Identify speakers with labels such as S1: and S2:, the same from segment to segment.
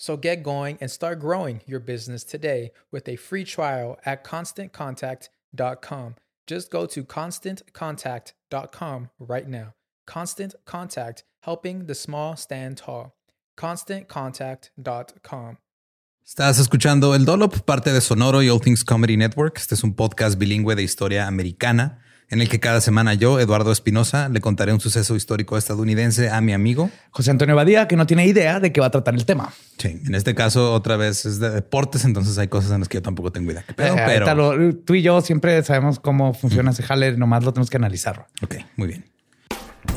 S1: So get going and start growing your business today with a free trial at constantcontact.com. Just go to constantcontact.com right now. Constant Contact, helping the small stand tall. ConstantContact.com.
S2: Estás escuchando El Dolop, parte de Sonoro y All Things Comedy Network. Este es un podcast bilingüe de historia americana en el que cada semana yo, Eduardo Espinosa, le contaré un suceso histórico estadounidense a mi amigo
S3: José Antonio Badía, que no tiene idea de qué va a tratar el tema.
S2: Sí, en este caso otra vez es de deportes, entonces hay cosas en las que yo tampoco tengo idea. Pero,
S3: Eh,
S2: pero...
S3: lo- tú y yo siempre sabemos cómo funciona ese jale, nomás lo tenemos que analizar.
S2: Ok, muy bien.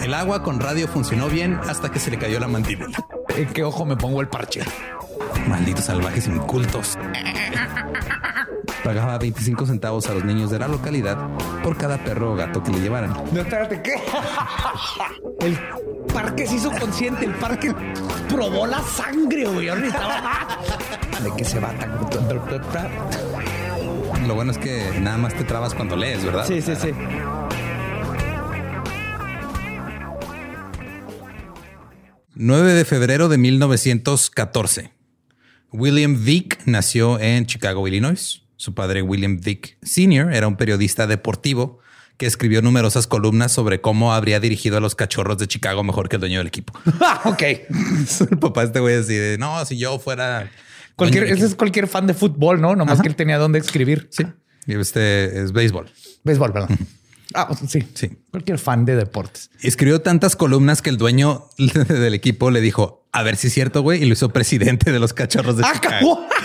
S2: El agua con radio funcionó bien hasta que se le cayó la mandíbula.
S3: ¿En qué ojo me pongo el parche?
S2: Malditos salvajes incultos. Pagaba 25 centavos a los niños de la localidad por cada perro o gato que le llevaran.
S3: No, espérate, ¿qué? El parque se hizo consciente, el parque probó la sangre, güey. Necesitaba- ¿De qué se va tan?
S2: Lo bueno es que nada más te trabas cuando lees, ¿verdad?
S3: Sí, sí, sí.
S2: ...9 de febrero de 1914. William Vick nació en Chicago, Illinois. Su padre, William Vick Sr., era un periodista deportivo que escribió numerosas columnas sobre cómo habría dirigido a los cachorros de Chicago mejor que el dueño del equipo.
S3: Ah, ok.
S2: el papá este güey así de, no, si yo fuera...
S3: Cualquier, ese es cualquier fan de fútbol, ¿no? Nomás que él tenía dónde escribir.
S2: Sí. Y este es béisbol.
S3: Béisbol, perdón. Ah, sí.
S2: Sí.
S3: Cualquier fan de deportes.
S2: Escribió tantas columnas que el dueño del equipo le dijo, a ver si es cierto, güey, y lo hizo presidente de los cachorros de
S3: Ah,
S2: Chicago.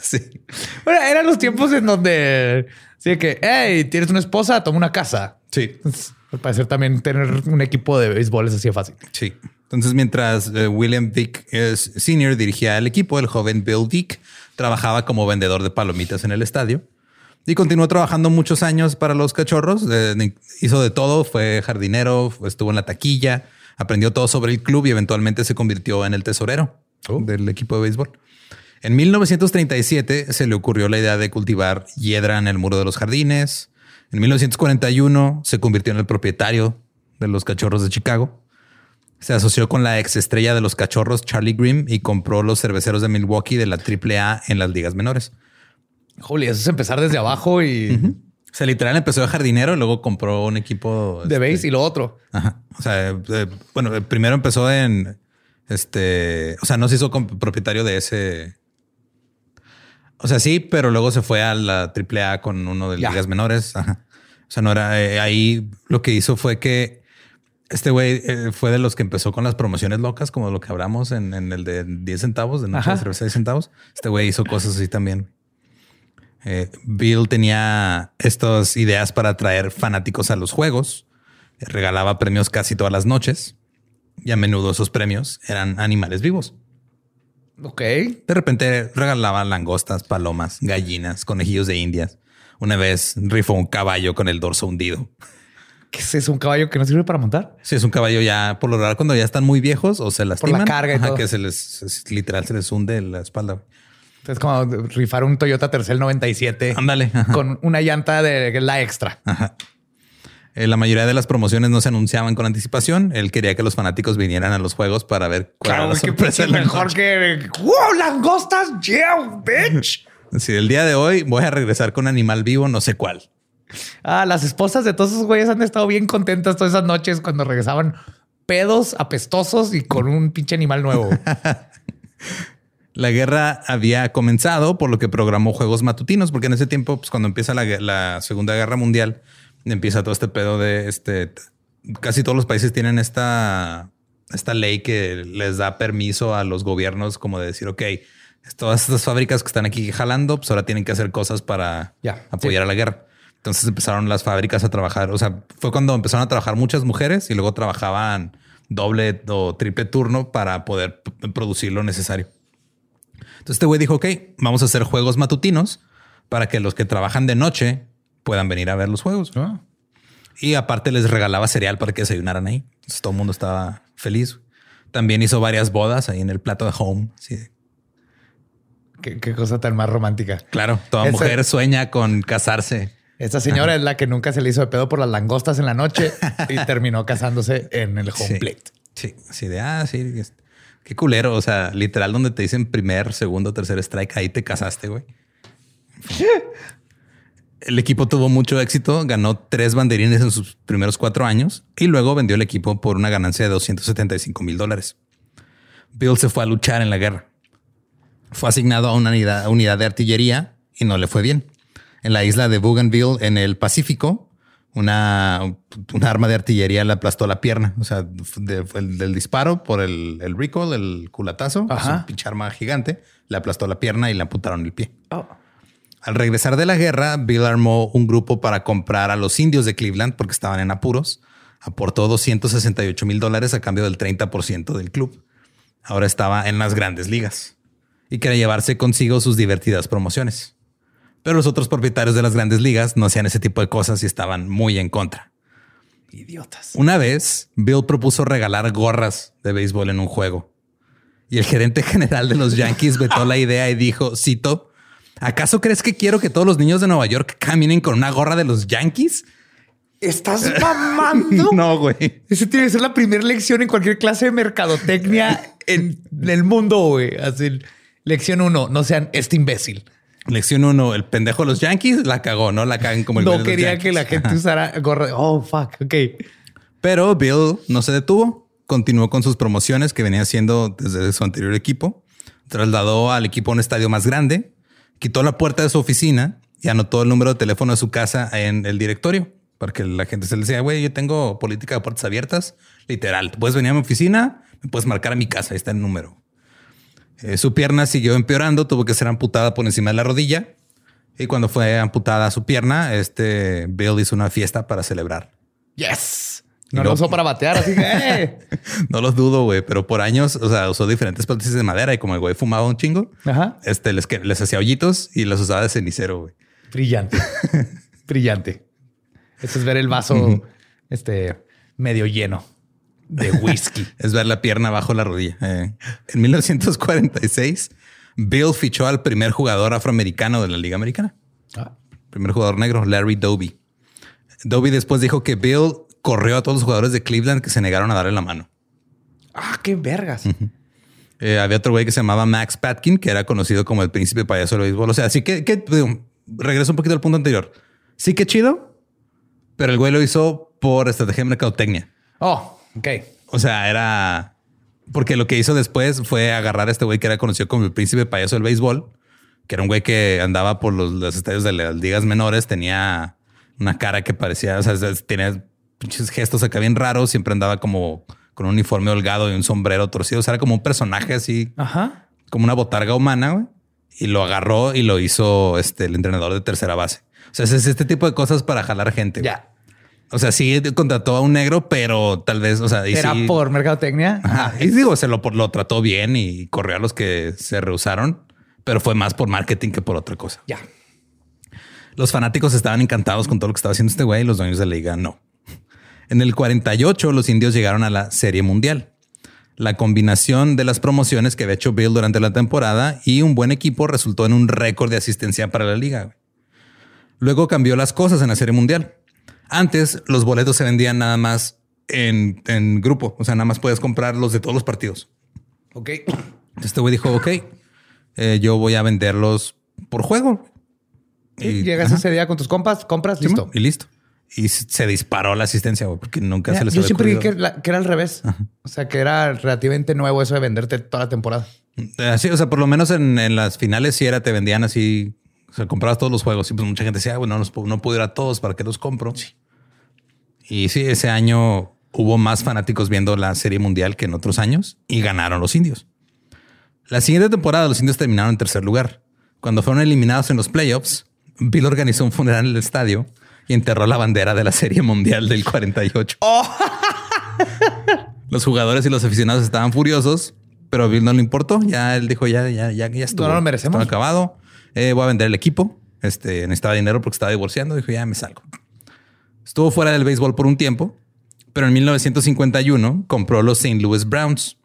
S2: Sí.
S3: Bueno, eran los tiempos en donde sí que, hey, tienes una esposa, toma una casa.
S2: Sí.
S3: Al parecer también tener un equipo de béisbol es así de fácil.
S2: Sí. Entonces, mientras eh, William Vick eh, Sr. dirigía el equipo, el joven Bill Vick trabajaba como vendedor de palomitas en el estadio y continuó trabajando muchos años para los cachorros. Eh, hizo de todo, fue jardinero, estuvo en la taquilla, aprendió todo sobre el club y eventualmente se convirtió en el tesorero del equipo de béisbol. En 1937 se le ocurrió la idea de cultivar hiedra en el muro de los jardines. En 1941 se convirtió en el propietario de los cachorros de Chicago. Se asoció con la ex estrella de los cachorros, Charlie Grimm, y compró los cerveceros de Milwaukee de la AAA en las ligas menores.
S3: Juli, eso es empezar desde abajo y
S2: O sea, literal empezó de jardinero y luego compró un equipo
S3: de
S2: este,
S3: base y lo otro.
S2: Ajá. O sea, eh, bueno, eh, primero empezó en Este, o sea, no se hizo propietario de ese. O sea, sí, pero luego se fue a la AAA con uno de
S3: Ya.
S2: ligas menores. Ajá. O sea, no era eh, ahí. Lo que hizo fue que este güey eh, fue de los que empezó con las promociones locas, como lo que hablamos en, en el de 10 centavos, de noche de cerveza de 10 centavos. Este güey hizo cosas así también. Eh, Bill tenía estas ideas para atraer fanáticos a los juegos. Regalaba premios casi todas las noches y a menudo esos premios eran animales vivos.
S3: Ok.
S2: De repente regalaba langostas, palomas, gallinas, conejillos de indias. Una vez rifó un caballo con el dorso hundido.
S3: ¿Qué es eso? ¿Un caballo que no sirve para montar?
S2: Si es un caballo ya por lo general cuando ya están muy viejos o se lastiman,
S3: carga y todo.
S2: que se les es- literal se les hunde la espalda.
S3: Es como rifar un Toyota Tercel 97
S2: Ándale. ajá.
S3: con una llanta de la extra.
S2: Ajá. Eh, la mayoría de las promociones no se anunciaban con anticipación. Él quería que los fanáticos vinieran a los juegos para ver cuál era la
S3: Claro,
S2: sorpresa. la
S3: mejor que wow, langostas, yeah, bitch.
S2: Si el día de hoy voy a regresar con un animal vivo, no sé cuál.
S3: Ah, las esposas de todos esos güeyes han estado bien contentas todas esas noches cuando regresaban pedos, apestosos y con un pinche animal nuevo.
S2: La guerra había comenzado, por lo que programó juegos matutinos, porque en ese tiempo, pues cuando empieza la, la Segunda Guerra Mundial, empieza todo este pedo de este. Casi todos los países tienen esta, esta ley que les da permiso a los gobiernos, como de decir, ok, todas estas fábricas que están aquí jalando, pues ahora tienen que hacer cosas para
S3: Ya,
S2: apoyar a la guerra. Entonces empezaron las fábricas a trabajar. O sea, fue cuando empezaron a trabajar muchas mujeres y luego trabajaban doble o triple turno para poder producir lo necesario. Entonces este güey dijo, ok, vamos a hacer juegos matutinos para que los que trabajan de noche puedan venir a ver los juegos.
S3: Ah.
S2: Y aparte les regalaba cereal para que desayunaran ahí. Entonces todo el mundo estaba feliz. También hizo varias bodas ahí en el plato de home. Sí,
S3: Qué, qué cosa tan más romántica.
S2: claro, toda mujer sueña con casarse.
S3: Esta señora es la que nunca se le hizo de pedo por las langostas en la noche y terminó casándose en el home
S2: Sí.
S3: plate.
S2: Sí, así de, ah, sí, es- qué culero. O sea, literal, donde te dicen primer, segundo, tercer strike, ahí te casaste, güey. El equipo tuvo mucho éxito, ganó tres banderines en sus primeros cuatro años y luego vendió el equipo por una ganancia de 275 mil dólares. Bill se fue a luchar en la guerra. Fue asignado a una unidad, unidad de artillería y no le fue bien. En la isla de Bougainville, en el Pacífico, una, una arma de artillería le aplastó la pierna. O sea, de- fue el- del disparo por el, el recoil, el culatazo,
S3: Ajá.
S2: un pinche arma gigante, le aplastó la pierna y le amputaron el pie. Al regresar de la guerra, Bill armó un grupo para comprar a los indios de Cleveland porque estaban en apuros. Aportó 268 mil dólares a cambio del 30% del club. Ahora estaba en las grandes ligas y quería llevarse consigo sus divertidas promociones. Pero los otros propietarios de las grandes ligas no hacían ese tipo de cosas y estaban muy en contra.
S3: Idiotas.
S2: Una vez, Bill propuso regalar gorras de béisbol en un juego. Y el gerente general de los Yankees vetó la idea y dijo, cito, ¿acaso crees que quiero que todos los niños de Nueva York caminen con una gorra de los Yankees?
S3: ¿Estás mamando?
S2: No, güey.
S3: Esa tiene que ser la primera lección en cualquier clase de mercadotecnia en el mundo, güey. Así, lección uno, no sean este imbécil.
S2: Lección uno, el pendejo de los Yankees la cagó, no la caguen como el
S3: No quería que la gente usara gorra. Oh, fuck. Ok.
S2: Pero Bill no se detuvo, continuó con sus promociones que venía haciendo desde su anterior equipo, trasladó al equipo a un estadio más grande, quitó la puerta de su oficina y anotó el número de teléfono de su casa en el directorio, para que la gente se le decía, güey, yo tengo política de puertas abiertas, literal, puedes venir a mi oficina, me puedes marcar a mi casa, ahí está el número. Eh, su pierna siguió empeorando, tuvo que ser amputada por encima de la rodilla. Y cuando fue amputada su pierna, este Bill hizo una fiesta para celebrar.
S3: Yes. No lo usó para batear, así que eh.
S2: No los dudo, güey, pero por años, o sea, usó diferentes prótesis de madera y como el güey fumaba un chingo,
S3: Ajá.
S2: este les, les hacía hoyitos y los usaba de cenicero, güey.
S3: Brillante. Brillante. Esto es ver el vaso este medio lleno de whisky.
S2: Es ver la pierna bajo la rodilla. Eh, En 1946, Bill fichó al primer jugador afroamericano de la Liga Americana.
S3: Ah,
S2: Primer jugador negro, Larry Doby. Doby después dijo que Bill corrió a todos los jugadores de Cleveland que se negaron a darle la mano.
S3: Ah, qué vergas.
S2: Eh, había otro güey que se llamaba Max Patkin, que era conocido como el príncipe payaso del béisbol. O sea, así que, que digo, regreso un poquito al punto anterior. Sí que chido, pero el güey lo hizo por estrategia de mercadotecnia.
S3: Oh, ok.
S2: O sea, era Porque lo que hizo después fue agarrar a este güey que era conocido como el príncipe payaso del béisbol, que era un güey que andaba por los, los estadios de las ligas menores, tenía una cara que parecía, o sea, tenía pinches gestos acá bien raros, siempre andaba como con un uniforme holgado y un sombrero torcido, o sea, era como un personaje así,
S3: Ajá.
S2: como una botarga humana, güey. Y lo agarró y lo hizo este, el entrenador de tercera base. O sea, es este tipo de cosas para jalar gente.
S3: Ya.
S2: O sea, sí contrató a un negro, pero tal vez, o sea, y
S3: Era
S2: sí-
S3: por mercadotecnia.
S2: Ajá. Y digo, se lo, lo trató bien y corrió a los que se rehusaron, pero fue más por marketing que por otra cosa.
S3: Ya.
S2: Los fanáticos estaban encantados con todo lo que estaba haciendo este güey y los dueños de la liga no. En el 48, los indios llegaron a la Serie Mundial. La combinación de las promociones que había hecho Bill durante la temporada y un buen equipo resultó en un récord de asistencia para la liga. Luego cambió las cosas en la Serie Mundial. Antes, los boletos se vendían nada más en, en grupo. O sea, nada más puedes comprar los de todos los partidos.
S3: Ok.
S2: Entonces este güey dijo, ok, eh, yo voy a venderlos por juego.
S3: Y llegas ese día con tus compas, compras,
S2: Sí,
S3: listo.
S2: Y listo. Y se disparó la asistencia, güey, porque nunca se les
S3: Yo
S2: había
S3: siempre dije que, era al revés. O sea, que era relativamente nuevo eso de venderte toda la temporada.
S2: Eh, Sí, o sea, por lo menos en, en las finales sí era, te vendían así, o sea, comprabas todos los juegos y pues mucha gente decía, "Ah, bueno, no, no puedo ir a todos, ¿para qué los compro? Y sí, ese año hubo más fanáticos viendo la Serie Mundial que en otros años y ganaron los indios. La siguiente temporada los indios terminaron en tercer lugar. Cuando fueron eliminados en los playoffs, Bill organizó un funeral en el estadio y enterró la bandera de la Serie Mundial del 48. Los jugadores y los aficionados estaban furiosos, pero a Bill no le importó. Ya él dijo, ya, ya, ya, ya estuvo.
S3: No lo merecemos.
S2: Estuvo acabado. Eh, voy a vender el equipo. Este necesitaba dinero porque estaba divorciando. Dijo, ya me salgo. Estuvo fuera del béisbol por un tiempo, pero en 1951 compró los St. Louis Browns.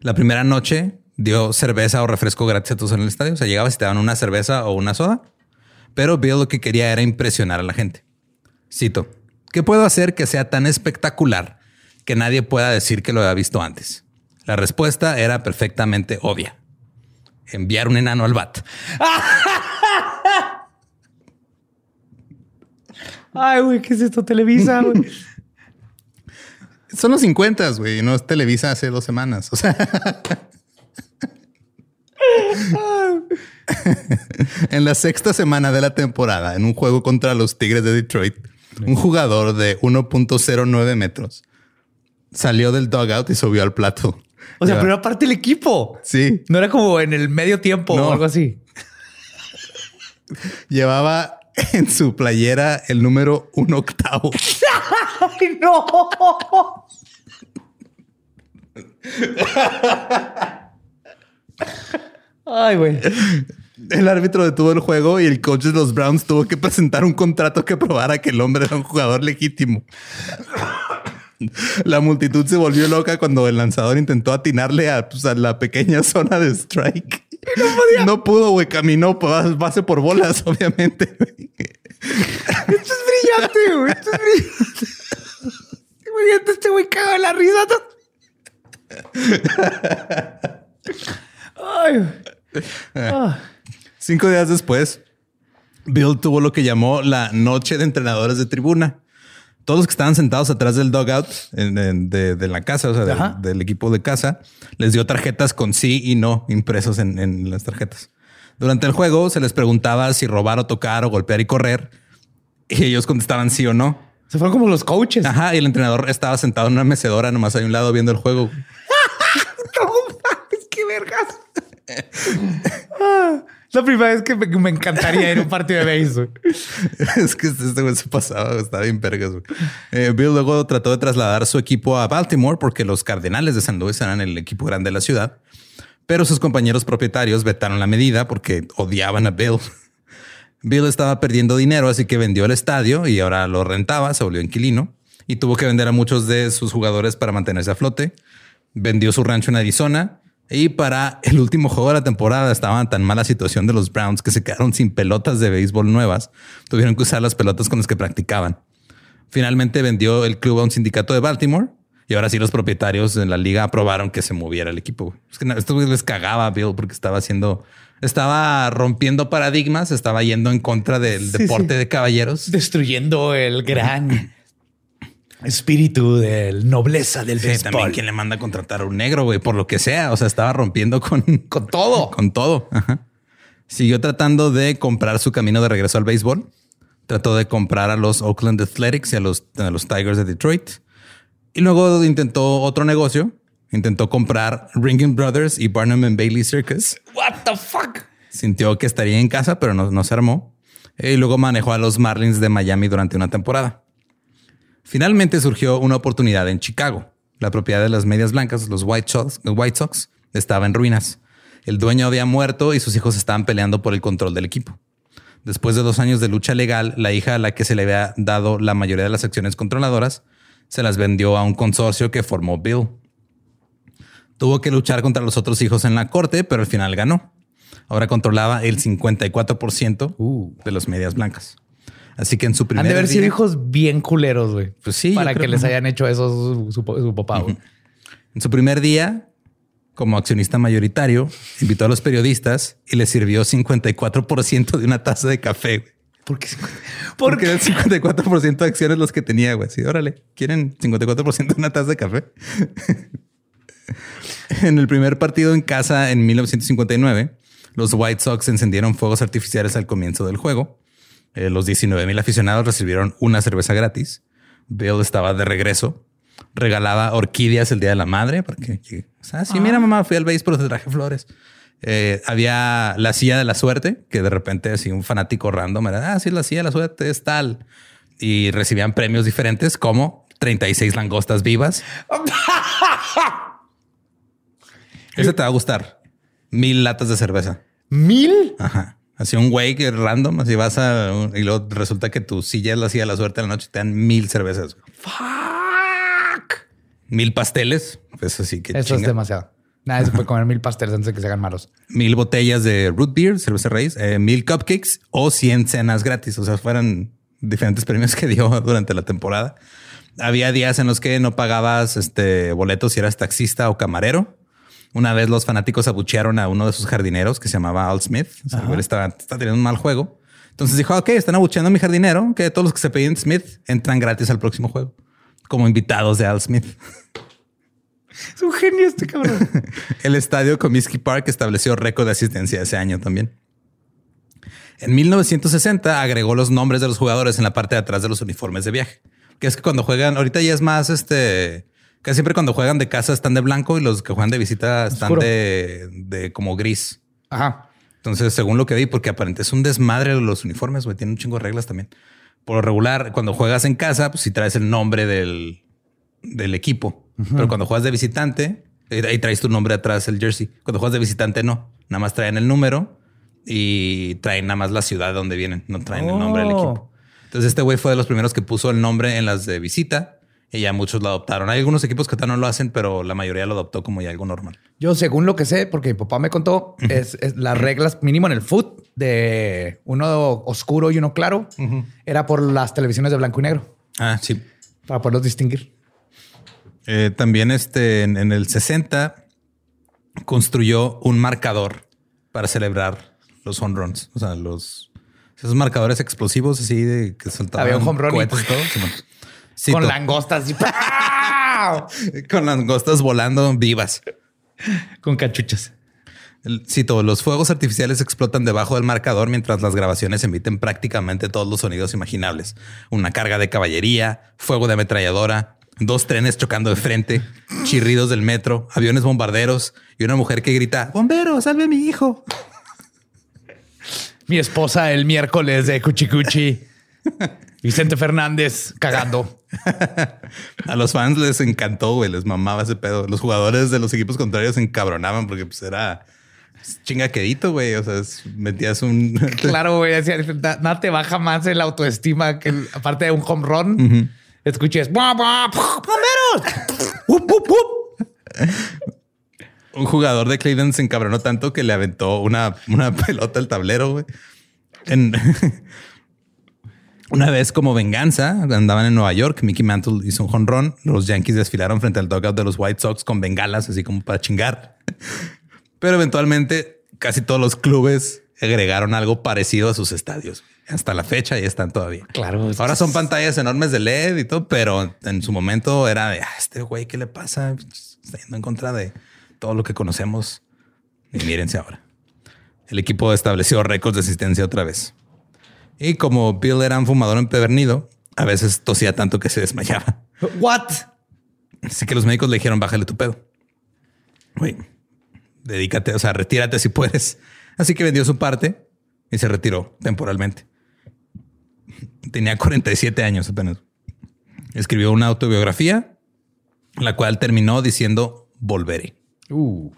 S2: La primera noche dio cerveza o refresco gratis a todos en el estadio. O sea, llegabas te daban una cerveza o una soda. Pero Bill lo que quería era impresionar a la gente. Cito, ¿qué puedo hacer que sea tan espectacular que nadie pueda decir que lo había visto antes? La respuesta era perfectamente obvia. Enviar un enano al bat.
S3: Ay, güey, ¿qué es esto? Televisa, güey.
S2: Son los 50, güey. No es Televisa hace dos semanas. O sea. en la sexta semana de la temporada, en un juego contra los Tigres de Detroit, un jugador de 1.09 metros salió del dugout y subió al plato.
S3: O sea, era parte del equipo.
S2: Sí,
S3: No era como en el medio tiempo
S2: No.
S3: o algo así.
S2: llevaba en su playera el número un octavo.
S3: ¡Ay, no! Ay, güey.
S2: El árbitro detuvo el juego y el coach de los Browns tuvo que presentar un contrato que probara que el hombre era un jugador legítimo. La multitud se volvió loca cuando el lanzador intentó atinarle a, pues, a la pequeña zona de strike. No, pudo, güey. Caminó base por bolas, obviamente.
S3: Esto es brillante, güey. Esto es brillante. Imagínate este güey caga la risa. Ay. Ah.
S2: Cinco días después, Bill tuvo lo que llamó la noche de entrenadores de tribuna. Todos los que estaban sentados atrás del dugout en- en- de, de la casa, o sea, del- equipo de casa, les dio tarjetas con sí y no impresos en, en las tarjetas. Durante el juego se les preguntaba si robar o tocar o golpear y correr. Y ellos contestaban sí o no.
S3: Se fueron como los coaches.
S2: Ajá. Y el entrenador estaba sentado en una mecedora nomás ahí a un lado viendo el juego.
S3: Qué vergas. La primera vez que me, encantaría ir a un partido de béisbol.
S2: es que este güey se pasaba, estaba bien. Eh, Bill luego trató de trasladar su equipo a Baltimore porque los Cardenales de San Luis eran el equipo grande de la ciudad, pero sus compañeros propietarios vetaron la medida porque odiaban a Bill. Bill estaba perdiendo dinero, así que vendió el estadio y ahora lo rentaba, se volvió inquilino y tuvo que vender a muchos de sus jugadores para mantenerse a flote. Vendió su rancho en Arizona y para el último juego de la temporada estaba en tan mala situación de los Browns que se quedaron sin pelotas de béisbol nuevas. Tuvieron que usar las pelotas con las que practicaban. Finalmente vendió el club a un sindicato de Baltimore y ahora sí los propietarios de la liga aprobaron que se moviera el equipo. Es que esto les cagaba a Bill porque estaba haciendo, estaba rompiendo paradigmas, estaba yendo en contra del
S3: Sí,
S2: deporte
S3: sí.
S2: de caballeros.
S3: Destruyendo el gran. Espíritu de nobleza del
S2: Sí,
S3: béisbol.
S2: también quién le manda a contratar a un negro, güey, por lo que sea. O sea, estaba rompiendo con,
S3: Con todo.
S2: con todo. Ajá. Siguió tratando de comprar su camino de regreso al béisbol. Trató de comprar a los Oakland Athletics y a los, a los Tigers de Detroit. Y luego intentó otro negocio. Intentó comprar Ringing Brothers y Barnum and Bailey Circus.
S3: What the fuck?
S2: Sintió que estaría en casa, pero no, no se armó. Y luego manejó a los Marlins de Miami durante una temporada. Finalmente surgió una oportunidad en Chicago. La propiedad de las medias blancas, los White Sox, los White Sox, estaba en ruinas. El dueño había muerto y sus hijos estaban peleando por el control del equipo. Después de dos años de lucha legal, la hija a la que se le había dado la mayoría de las acciones controladoras se las vendió a un consorcio que formó Bill. Tuvo que luchar contra los otros hijos en la corte, pero al final ganó. Ahora controlaba el 54%
S3: Uh.
S2: de las medias blancas. Así que en su
S3: Han
S2: primer
S3: de haber sido hijos bien culeros, güey.
S2: Pues sí, yo
S3: Para
S2: creo
S3: que les hayan hecho eso su, su, su papá, güey.
S2: En su primer día, como accionista mayoritario, invitó a los periodistas y les sirvió 54% de una taza de café. güey.
S3: ¿Por qué?
S2: Porque eran 54% de acciones los que tenía, güey. Sí, órale, ¿quieren 54% de una taza de café? en el primer partido en casa en 1959, los White Sox encendieron fuegos artificiales al comienzo del juego. Eh, los 19 mil aficionados recibieron una cerveza gratis. Bill estaba de regreso. Regalaba orquídeas el día de la madre para que, que- o sea, sí, mira, mamá, fui al béisbol, pero te traje flores. Eh, había la silla de la suerte, que de repente así un fanático random era, ah, sí, la silla de la suerte es tal. Y recibían premios diferentes como 36 langostas vivas. Ese te va a gustar. Mil latas de cerveza.
S3: ¿Mil?
S2: Ajá. Así un güey que random, así vas a y luego resulta que tu silla es la silla de la suerte en la noche, te dan mil cervezas,
S3: Fuck.
S2: mil pasteles, pues así que
S3: Eso es demasiado. Nadie se puede comer mil pasteles antes de que se hagan malos.
S2: mil botellas de root beer, cerveza raíz, eh, mil cupcakes o 100 cenas gratis. O sea, fueran diferentes premios que dio durante la temporada. Había días en los que no pagabas este boletos si eras taxista o camarero. Una vez los fanáticos abuchearon a uno de sus jardineros que se llamaba Al Smith. O sea, güey estaba, estaba teniendo un mal juego. Entonces dijo, ok, están abucheando a mi jardinero, que todos los que se pedían Smith entran gratis al próximo juego como invitados de Al Smith.
S3: Es un genio este cabrón.
S2: El estadio Comiskey Park estableció récord de asistencia ese año también. En 1960 agregó los nombres de los jugadores en la parte de atrás de los uniformes de viaje. Que es que cuando juegan, ahorita ya es más este, casi siempre cuando juegan de casa están de blanco y los que juegan de visita están de, de como gris.
S3: Ajá.
S2: Entonces, según lo que vi, porque aparentemente es un desmadre los uniformes, güey, tienen un chingo de reglas también. Por lo regular, cuando juegas en casa, pues si traes el nombre del, del equipo. Pero cuando juegas de visitante, ahí traes tu nombre atrás, el jersey. Cuando juegas de visitante, no. Nada más traen el número y traen nada más la ciudad donde vienen. No traen el nombre del
S3: Oh.
S2: equipo. Entonces, este güey fue de los primeros que puso el nombre en las de visita y ya muchos lo adoptaron. Hay algunos equipos que todavía no lo hacen, pero la mayoría lo adoptó como ya algo normal.
S3: Yo, según lo que sé, porque mi papá me contó, es, es las reglas mínimo en el foot de uno oscuro y uno claro era por las televisiones de blanco y negro
S2: Ah, sí.
S3: para poderlos distinguir.
S2: Eh, también este, en, en el 60 construyó un marcador para celebrar los home runs. O sea, los esos marcadores explosivos así de que soltaban
S3: Había un home run
S2: cohetes y todo.
S3: Con langostas y
S2: con langostas volando vivas.
S3: con cachuchas.
S2: Cito, los fuegos artificiales explotan debajo del marcador mientras las grabaciones emiten prácticamente todos los sonidos imaginables. Una carga de caballería, fuego de ametralladora, dos trenes chocando de frente, chirridos del metro, aviones bombarderos y una mujer que grita, bombero, salve a mi hijo.
S3: Mi esposa el miércoles de Cuchicuchi. Vicente Fernández cagando.
S2: A los fans les encantó, güey, les mamaba ese pedo. Los jugadores de los equipos contrarios se encabronaban porque pues era chingaquedito, güey. O sea, es- metías un...
S3: Claro, güey. Nada te baja más el autoestima que el- aparte de un home run. Escuches. "Buah, buah, ¡Bomberos! ¡Up, up, up!
S2: Un jugador de Cleveland se encabronó tanto que le aventó una, una pelota al tablero. güey. En- una vez como venganza, andaban en Nueva York, Mickey Mantle hizo un jonrón, los Yankees desfilaron frente al dugout de los White Sox con bengalas, así como para chingar. Pero eventualmente casi todos los clubes agregaron algo parecido a sus estadios. Hasta la fecha y están todavía.
S3: Claro.
S2: Ahora son pantallas enormes de LED y todo, pero en su momento era de, ah, este güey, ¿qué le pasa? Está yendo en contra de todo lo que conocemos. Y mírense ahora. El equipo estableció récords de asistencia otra vez. Y como Bill era un fumador empedernido, a veces tosía tanto que se desmayaba.
S3: What?
S2: Así que los médicos le dijeron, bájale tu pedo. Güey, dedícate, o sea, retírate si puedes. Así que vendió su parte y se retiró temporalmente. Tenía 47 años apenas. Escribió una autobiografía, la cual terminó diciendo volveré.
S3: Uh.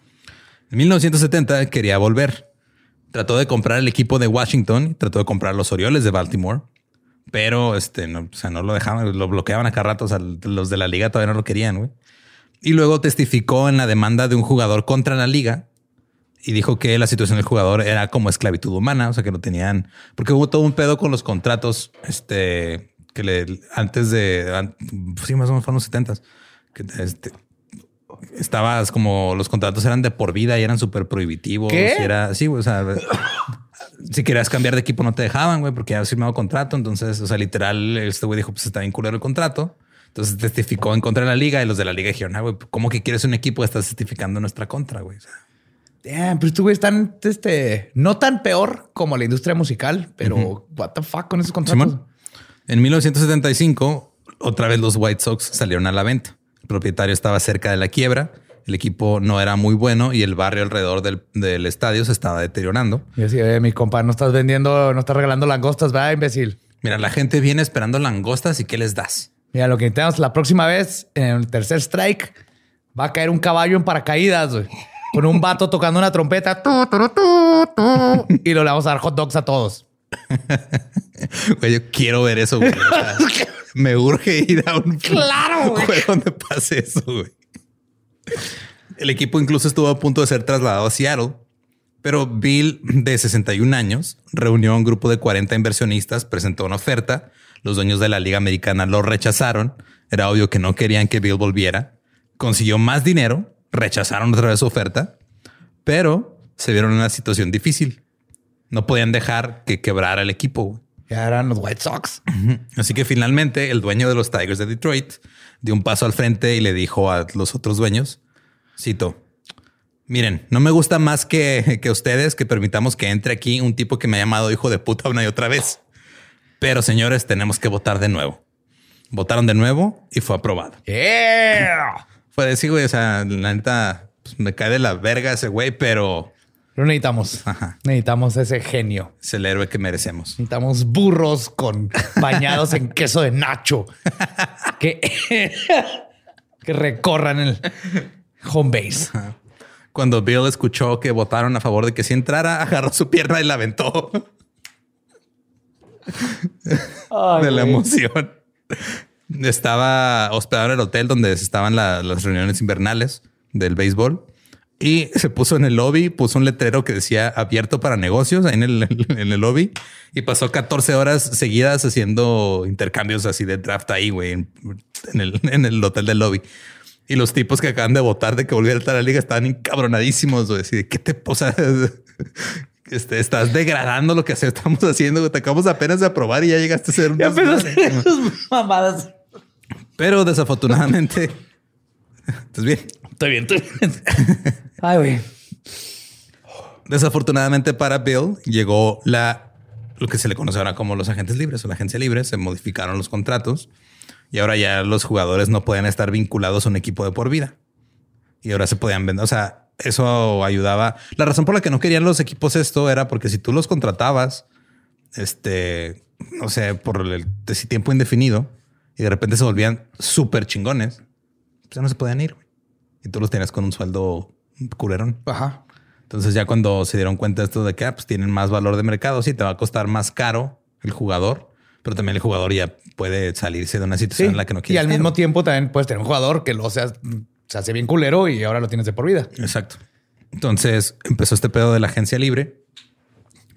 S2: En 1970 quería volver. Trató de comprar el equipo de Washington, trató de comprar los Orioles de Baltimore, pero este, no, o sea, no lo dejaban, lo bloqueaban a cada rato. O sea, los de la liga todavía no lo querían. güey. Y luego testificó en la demanda de un jugador contra la liga y dijo que la situación del jugador era como esclavitud humana, o sea, que no tenían, porque hubo todo un pedo con los contratos, este, que le, antes de, sí, más o menos fueron los 70 que este, estabas como los contratos eran de por vida y eran súper prohibitivos.
S3: ¿Qué?
S2: Y era, sí, güey, o sea, si querías cambiar de equipo no te dejaban, güey, porque habías firmado contrato. Entonces, o sea, literal, este güey dijo, pues está bien culero el contrato. Entonces testificó en contra de la liga y los de la liga dijeron, ah, güey, ¿cómo que quieres un equipo? Estás testificando en nuestra contra, güey. O sea,
S3: Damn, pero estos güeyes están, este, no tan peor como la industria musical, pero what the fuck con esos contratos.
S2: Simón. En 1975, otra vez los White Sox salieron a la venta. El propietario estaba cerca de la quiebra, el equipo no era muy bueno y el barrio alrededor del, del estadio se estaba deteriorando.
S3: Y así, eh, mi compa, no estás vendiendo, no estás regalando langostas, ¿verdad, imbécil?
S2: Mira, la gente viene esperando langostas y ¿qué les das?
S3: Mira, lo que intentamos la próxima vez, en el tercer strike, va a caer un caballo en paracaídas, güey. Con un vato tocando una trompeta. Tu, tu, tu, y lo le vamos a dar hot dogs a todos.
S2: Güey, yo quiero ver eso, güey. O sea, me urge ir a un
S3: Claro, güey.
S2: donde pase eso, güey. El equipo incluso estuvo a punto de ser trasladado a Seattle, pero Bill, de 61 años, reunió a un grupo de 40 inversionistas, presentó una oferta. Los dueños de la Liga Americana lo rechazaron. Era obvio que no querían que Bill volviera. Consiguió más dinero, rechazaron otra vez su oferta, pero se vieron en una situación difícil. No podían dejar que quebrara el equipo.
S3: Ya eran los White Sox.
S2: Así que finalmente el dueño de los Tigers de Detroit dio un paso al frente y le dijo a los otros dueños, cito, miren, no me gusta más que, que ustedes que permitamos que entre aquí un tipo que me ha llamado hijo de puta una y otra vez. Pero señores, tenemos que votar de nuevo. Votaron de nuevo y fue aprobado.
S3: Yeah.
S2: Fue decir, güey, o sea, la neta, pues, me cae de la verga ese güey, pero
S3: Lo necesitamos.
S2: Ajá.
S3: Necesitamos ese genio.
S2: es el héroe que merecemos.
S3: Necesitamos burros con bañados en queso de nacho que, que recorran el home base.
S2: Cuando Bill escuchó que votaron a favor de que si entrara, agarró su pierna y la aventó. de la emoción. Estaba hospedado en el hotel donde estaban la- las reuniones invernales del béisbol y se puso en el lobby, puso un letrero que decía abierto para negocios en el, en el lobby y pasó 14 horas seguidas haciendo intercambios así de draft ahí, güey, en, en el, en el hotel del lobby. Y los tipos que acaban de votar de que volviera a estar a la liga estaban encabronadísimos, güey. Así de qué te sea, este, estás degradando lo que estamos haciendo. güey. Te acabamos apenas de aprobar y ya llegaste a ser un
S3: Ya empezó a
S2: desmadre".
S3: hacer sus mamadas.
S2: Pero desafortunadamente, ¿estás bien?
S3: Estoy bien, estoy bien. Ay, güey.
S2: Desafortunadamente para Bill llegó la lo que se le conoce ahora como los agentes libres o la agencia libre. Se modificaron los contratos y ahora ya los jugadores no pueden estar vinculados a un equipo de por vida y ahora se podían vender. O sea, eso ayudaba. La razón por la que no querían los equipos esto era porque si tú los contratabas, este, no sé, por el tiempo indefinido y de repente se volvían súper chingones, pues ya no se podían ir. Y tú los tenías con un sueldo culerón.
S3: Ajá.
S2: Entonces ya cuando se dieron cuenta de esto de que ah, pues tienen más valor de mercado, sí, te va a costar más caro el jugador, pero también el jugador ya puede salirse de una situación
S3: Sí.
S2: en la que no
S3: y
S2: quiere
S3: al
S2: estar.
S3: mismo tiempo también puedes tener un jugador que lo sea, se hace bien culero y ahora lo tienes de por vida.
S2: Exacto. Entonces empezó este pedo de la agencia libre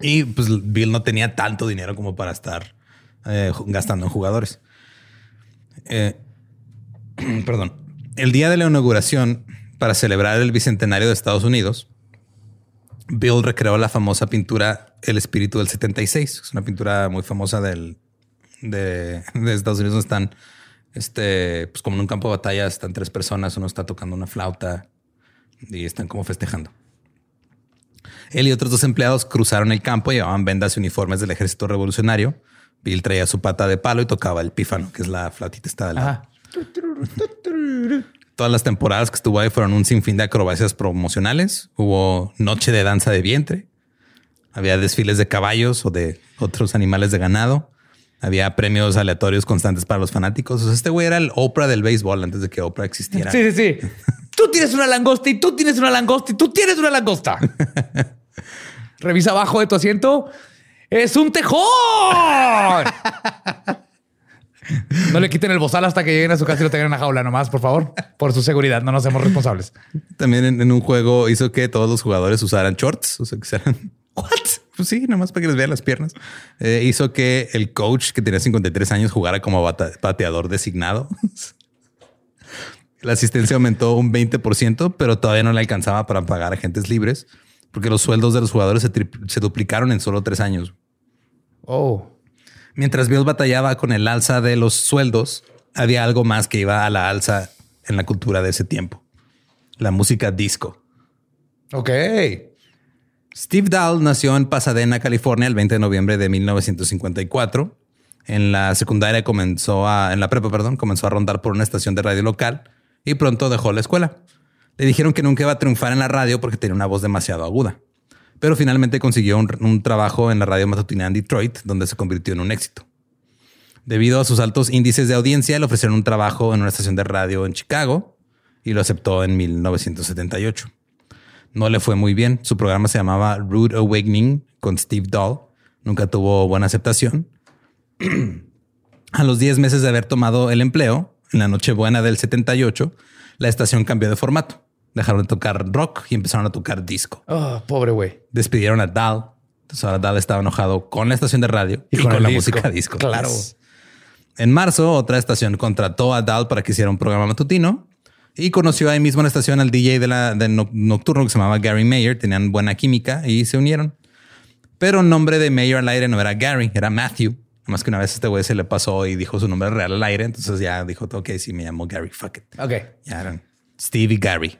S2: y pues Bill no tenía tanto dinero como para estar eh, gastando en jugadores. Eh, perdón. El día de la inauguración para celebrar el bicentenario de Estados Unidos, Bill recreó la famosa pintura El espíritu del 76. Es una pintura muy famosa del, de, Estados Unidos. donde Están este, pues como en un campo de batalla, están tres personas, uno está tocando una flauta y están como festejando. Él y otros dos empleados cruzaron el campo, llevaban vendas y uniformes del ejército revolucionario. Bill traía su pata de palo y tocaba el pífano, que es la flautita esta de lado. Todas las temporadas que estuvo ahí fueron un sinfín de acrobacias promocionales. Hubo noche de danza de vientre. Había desfiles de caballos o de otros animales de ganado. Había premios aleatorios constantes para los fanáticos. O sea, este güey era el Oprah del béisbol antes de que Oprah existiera.
S3: Sí, sí, sí. Tú tienes una langosta y tú tienes una langosta y tú tienes una langosta. Revisa abajo de tu asiento. ¡Es un tejón! No le quiten el bozal hasta que lleguen a su casa y lo tengan en una jaula nomás, por favor. Por su seguridad, no nos hacemos responsables.
S2: También en, en un juego hizo que todos los jugadores usaran shorts. O sea, que sean... ¿What? Pues sí, nomás para que les vean las piernas. Eh, hizo que el coach que tenía 53 años jugara como bata- bateador designado. La asistencia aumentó un 20%, pero todavía no le alcanzaba para pagar agentes libres porque los sueldos de los jugadores se, se duplicaron en solo tres años.
S3: Oh.
S2: Mientras Bill batallaba con el alza de los sueldos, había algo más que iba a la alza en la cultura de ese tiempo. La música disco.
S3: Ok.
S2: Steve Dahl nació en Pasadena, California, el 20 de noviembre de 1954. En la secundaria comenzó a, en la prepa, perdón, comenzó a rondar por una estación de radio local y pronto dejó la escuela. Le dijeron que nunca iba a triunfar en la radio porque tenía una voz demasiado aguda. Pero finalmente consiguió un, trabajo en la radio matutina en Detroit, donde se convirtió en un éxito. Debido a sus altos índices de audiencia, le ofrecieron un trabajo en una estación de radio en Chicago y lo aceptó en 1978 no le fue muy bien. Su programa se llamaba Rude Awakening con Steve Dahl. Nunca tuvo buena aceptación. a los 10 meses de haber tomado el empleo, en la Nochebuena del 78, la estación cambió de formato. Dejaron de tocar rock y empezaron a tocar disco.
S3: Oh, pobre güey.
S2: Despidieron a Dahl. Entonces ahora Dahl estaba enojado con la estación de radio y, con,
S3: el
S2: la
S3: disco.
S2: música disco.
S3: Claro.
S2: En marzo, otra estación contrató a Dahl para que hiciera un programa matutino y conoció ahí mismo en la estación al DJ de la, no- nocturno que se llamaba Gary Mayer. Tenían buena química y se unieron. Pero el nombre de Mayer al aire no era Gary, era Matthew. Más que una vez este güey se le pasó y dijo su nombre real al aire. Entonces ya dijo, ok, sí, me llamo Gary, fuck it.
S3: Ok.
S2: Ya eran Steve y Gary.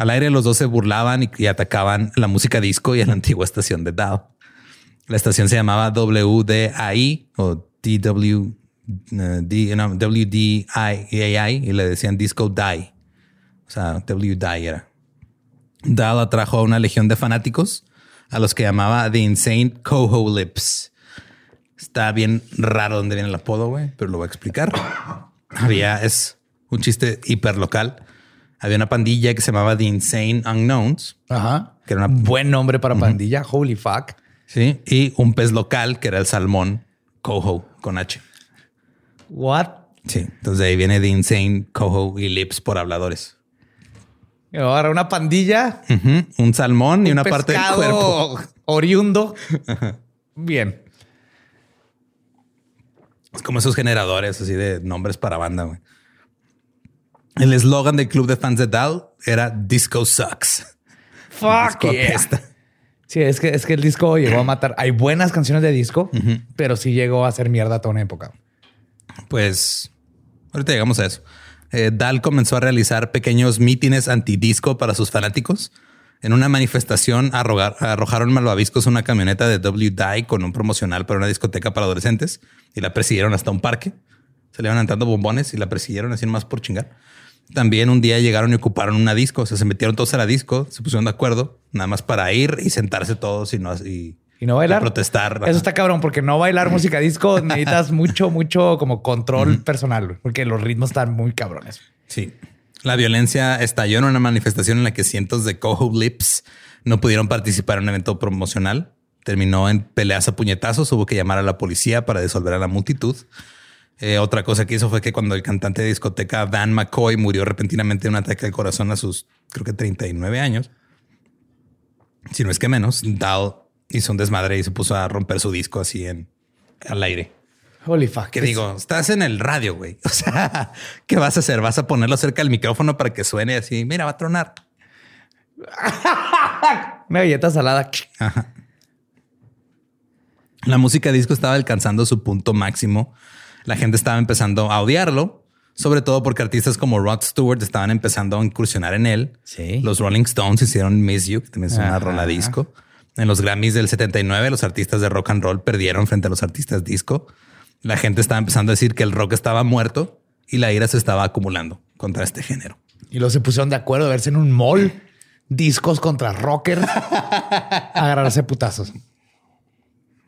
S2: Al aire los dos se burlaban y, atacaban la música disco y a la antigua estación de Dow. La estación se llamaba WDAI o DW, eh, D- no, WDIAI y le decían Disco Die. O sea, WDI era. Dow atrajo a una legión de fanáticos a los que llamaba The Insane Coho Lips. Está bien raro donde viene el apodo, güey, pero lo voy a explicar. Había, es un chiste hiper local. Había una pandilla que se llamaba The Insane Unknowns,
S3: Ajá.
S2: que era una
S3: Buen nombre para pandilla. Holy fuck.
S2: Sí, y un pez local que era el salmón coho con H.
S3: What?
S2: Sí, entonces de ahí viene de insane coho y lips por habladores.
S3: Ahora una pandilla.
S2: Un salmón y una parte del cuerpo.
S3: Oriundo. Bien.
S2: Es como esos generadores así de nombres para banda. güey. El eslogan del club de fans de Dal era Disco Sucks.
S3: Fuck
S2: Disco
S3: yeah. Sí, es que, es que el disco llegó a matar. Hay buenas canciones de disco, pero sí llegó a ser mierda toda una época.
S2: Pues ahorita llegamos a eso. Eh, Dahl comenzó a realizar pequeños mítines antidisco para sus fanáticos. En una manifestación arrogar- arrojaron malvaviscos a una camioneta de W-Die con un promocional para una discoteca para adolescentes y la persiguieron hasta un parque. Se le iban aventando bombones y la persiguieron así más por chingar. También un día llegaron y ocuparon una disco. O sea, se metieron todos a la disco, se pusieron de acuerdo, nada más para ir y sentarse todos y no Y
S3: no bailar.
S2: protestar.
S3: Eso
S2: Ajá.
S3: está cabrón, porque no bailar música disco necesitas mucho, mucho como control personal, porque los ritmos están muy cabrones.
S2: Sí. La violencia estalló en una manifestación en la que cientos de coho lips no pudieron participar en un evento promocional. Terminó en peleas a puñetazos. Hubo que llamar a la policía para disolver a la multitud. Eh, otra cosa que hizo fue que cuando el cantante de discoteca Van McCoy murió repentinamente de un ataque al corazón a sus, creo que 39 años, si no es que menos, Dahl hizo un desmadre y se puso a romper su disco así en al aire.
S3: Holy fuck.
S2: Que digo, estás en el radio, güey. O sea, ¿qué vas a hacer? ¿Vas a ponerlo cerca del micrófono para que suene así? Mira, va a tronar.
S3: Una galleta salada.
S2: Ajá. La música disco estaba alcanzando su punto máximo. La gente estaba empezando a odiarlo, sobre todo porque artistas como Rod Stewart estaban empezando a incursionar en él.
S3: Sí.
S2: Los Rolling Stones hicieron Miss You, que también es una rola disco. En los Grammys del 79, los artistas de rock and roll perdieron frente a los artistas disco. La gente estaba empezando a decir que el rock estaba muerto y la ira se estaba acumulando contra este género.
S3: Y luego se pusieron de acuerdo de verse en un mall, discos contra rockers, agarrarse putazos.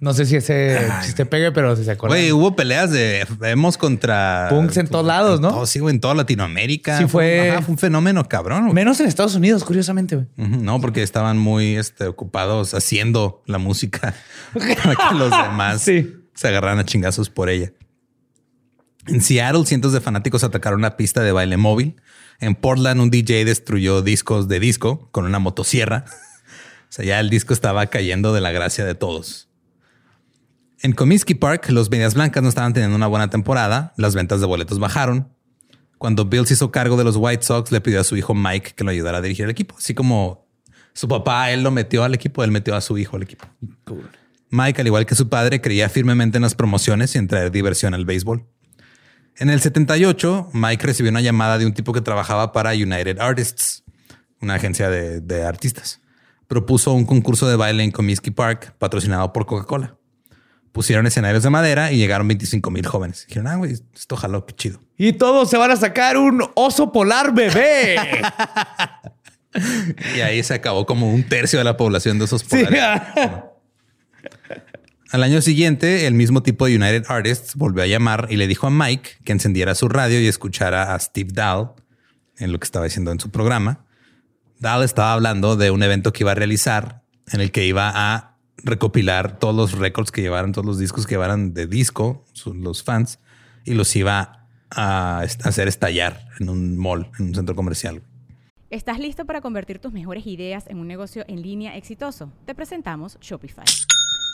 S3: No sé si ese si te pegue, pero si se acuerdan.
S2: Güey, hubo peleas de emos contra
S3: Punks en todos lados, ¿no?
S2: todo, sí, güey, en toda Latinoamérica.
S3: Sí, fue-
S2: Ajá, fue un fenómeno cabrón. güey.
S3: Menos en Estados Unidos, curiosamente. güey.
S2: No, porque estaban muy este, ocupados haciendo la música para que los demás
S3: Sí.
S2: se agarraran a chingazos por ella. En Seattle, cientos de fanáticos atacaron una pista de baile móvil. En Portland, un DJ destruyó discos de disco con una motosierra. O sea, ya el disco estaba cayendo de la gracia de todos. En Comiskey Park, los Medias Blancas no estaban teniendo una buena temporada. Las ventas de boletos bajaron. Cuando Bill se hizo cargo de los White Sox, le pidió a su hijo Mike que lo ayudara a dirigir el equipo. Así como su papá, él lo metió al equipo, él metió a su hijo al equipo. Mike, al igual que su padre, creía firmemente en las promociones y en traer diversión al béisbol. En el 78, Mike recibió una llamada de un tipo que trabajaba para United Artists, una agencia de, de artistas. Propuso un concurso de baile en Comiskey Park, patrocinado por Coca-Cola. Pusieron escenarios de madera y llegaron 25 mil jóvenes. Dijeron, ah, güey, esto jaló, qué chido.
S3: Y todos se van a sacar un oso polar bebé.
S2: Y ahí se acabó como un tercio de la población de esos
S3: Sí.
S2: polares. Al año siguiente, el mismo tipo de United Artists volvió a llamar y le dijo a Mike que encendiera su radio y escuchara a Steve Dahl en lo que estaba diciendo en su programa. Dahl estaba hablando de un evento que iba a realizar en el que iba a recopilar todos los récords que llevaran, todos los discos que llevaran de disco, los fans, y los iba a hacer estallar en un mall, en un centro comercial.
S4: ¿Estás listo para convertir tus mejores ideas en un negocio en línea exitoso? Te presentamos Shopify.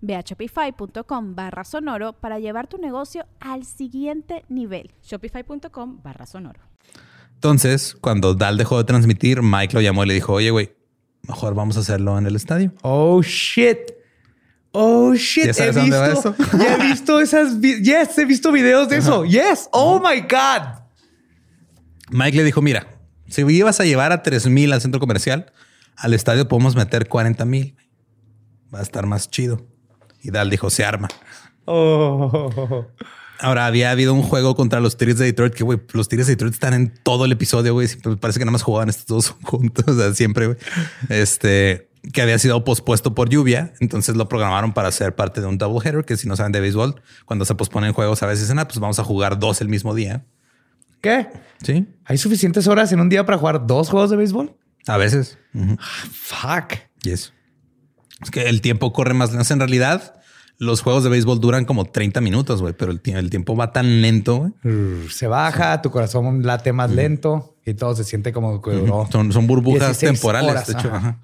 S5: Ve a shopify.com barra sonoro para llevar tu negocio al siguiente nivel.
S4: Shopify.com barra sonoro.
S2: Entonces, cuando Dal dejó de transmitir, Mike lo llamó y le dijo, oye, güey, mejor vamos a hacerlo en el estadio.
S3: Oh shit. Oh shit.
S2: ¿Ya sabes
S3: he
S2: a dónde va
S3: visto,
S2: eso?
S3: ya he visto esas. vi- Yes, he visto videos de eso. Yes. Oh my God.
S2: Mike le dijo, mira, si ibas a llevar a 3 mil al centro comercial, al estadio podemos meter 40 mil. Va a estar más chido. Y Dal dijo, se arma.
S3: Oh.
S2: Ahora había habido un juego contra los Tigres de Detroit que, güey, los Tigres de Detroit están en todo el episodio, güey. Parece que nada más jugaban estos dos juntos, o sea, siempre, güey. Este, que había sido pospuesto por lluvia. Entonces lo programaron para ser parte de un double header, que si no saben de béisbol, cuando se posponen juegos a veces ah, pues vamos a jugar dos el mismo día.
S3: ¿Qué?
S2: Sí,
S3: ¿Hay suficientes horas en un día para jugar dos juegos de béisbol?
S2: a veces.
S3: Fuck.
S2: Y eso. Es que el tiempo corre más lento. En realidad, los juegos de béisbol duran como 30 minutos, güey, pero el, tie- el tiempo va tan lento.
S3: Rrr, Se baja, tu corazón late más lento y todo se siente como que duró.
S2: Son, son burbujas
S3: 16
S2: temporales,
S3: horas,
S2: de hecho.
S3: ajá.
S2: ajá.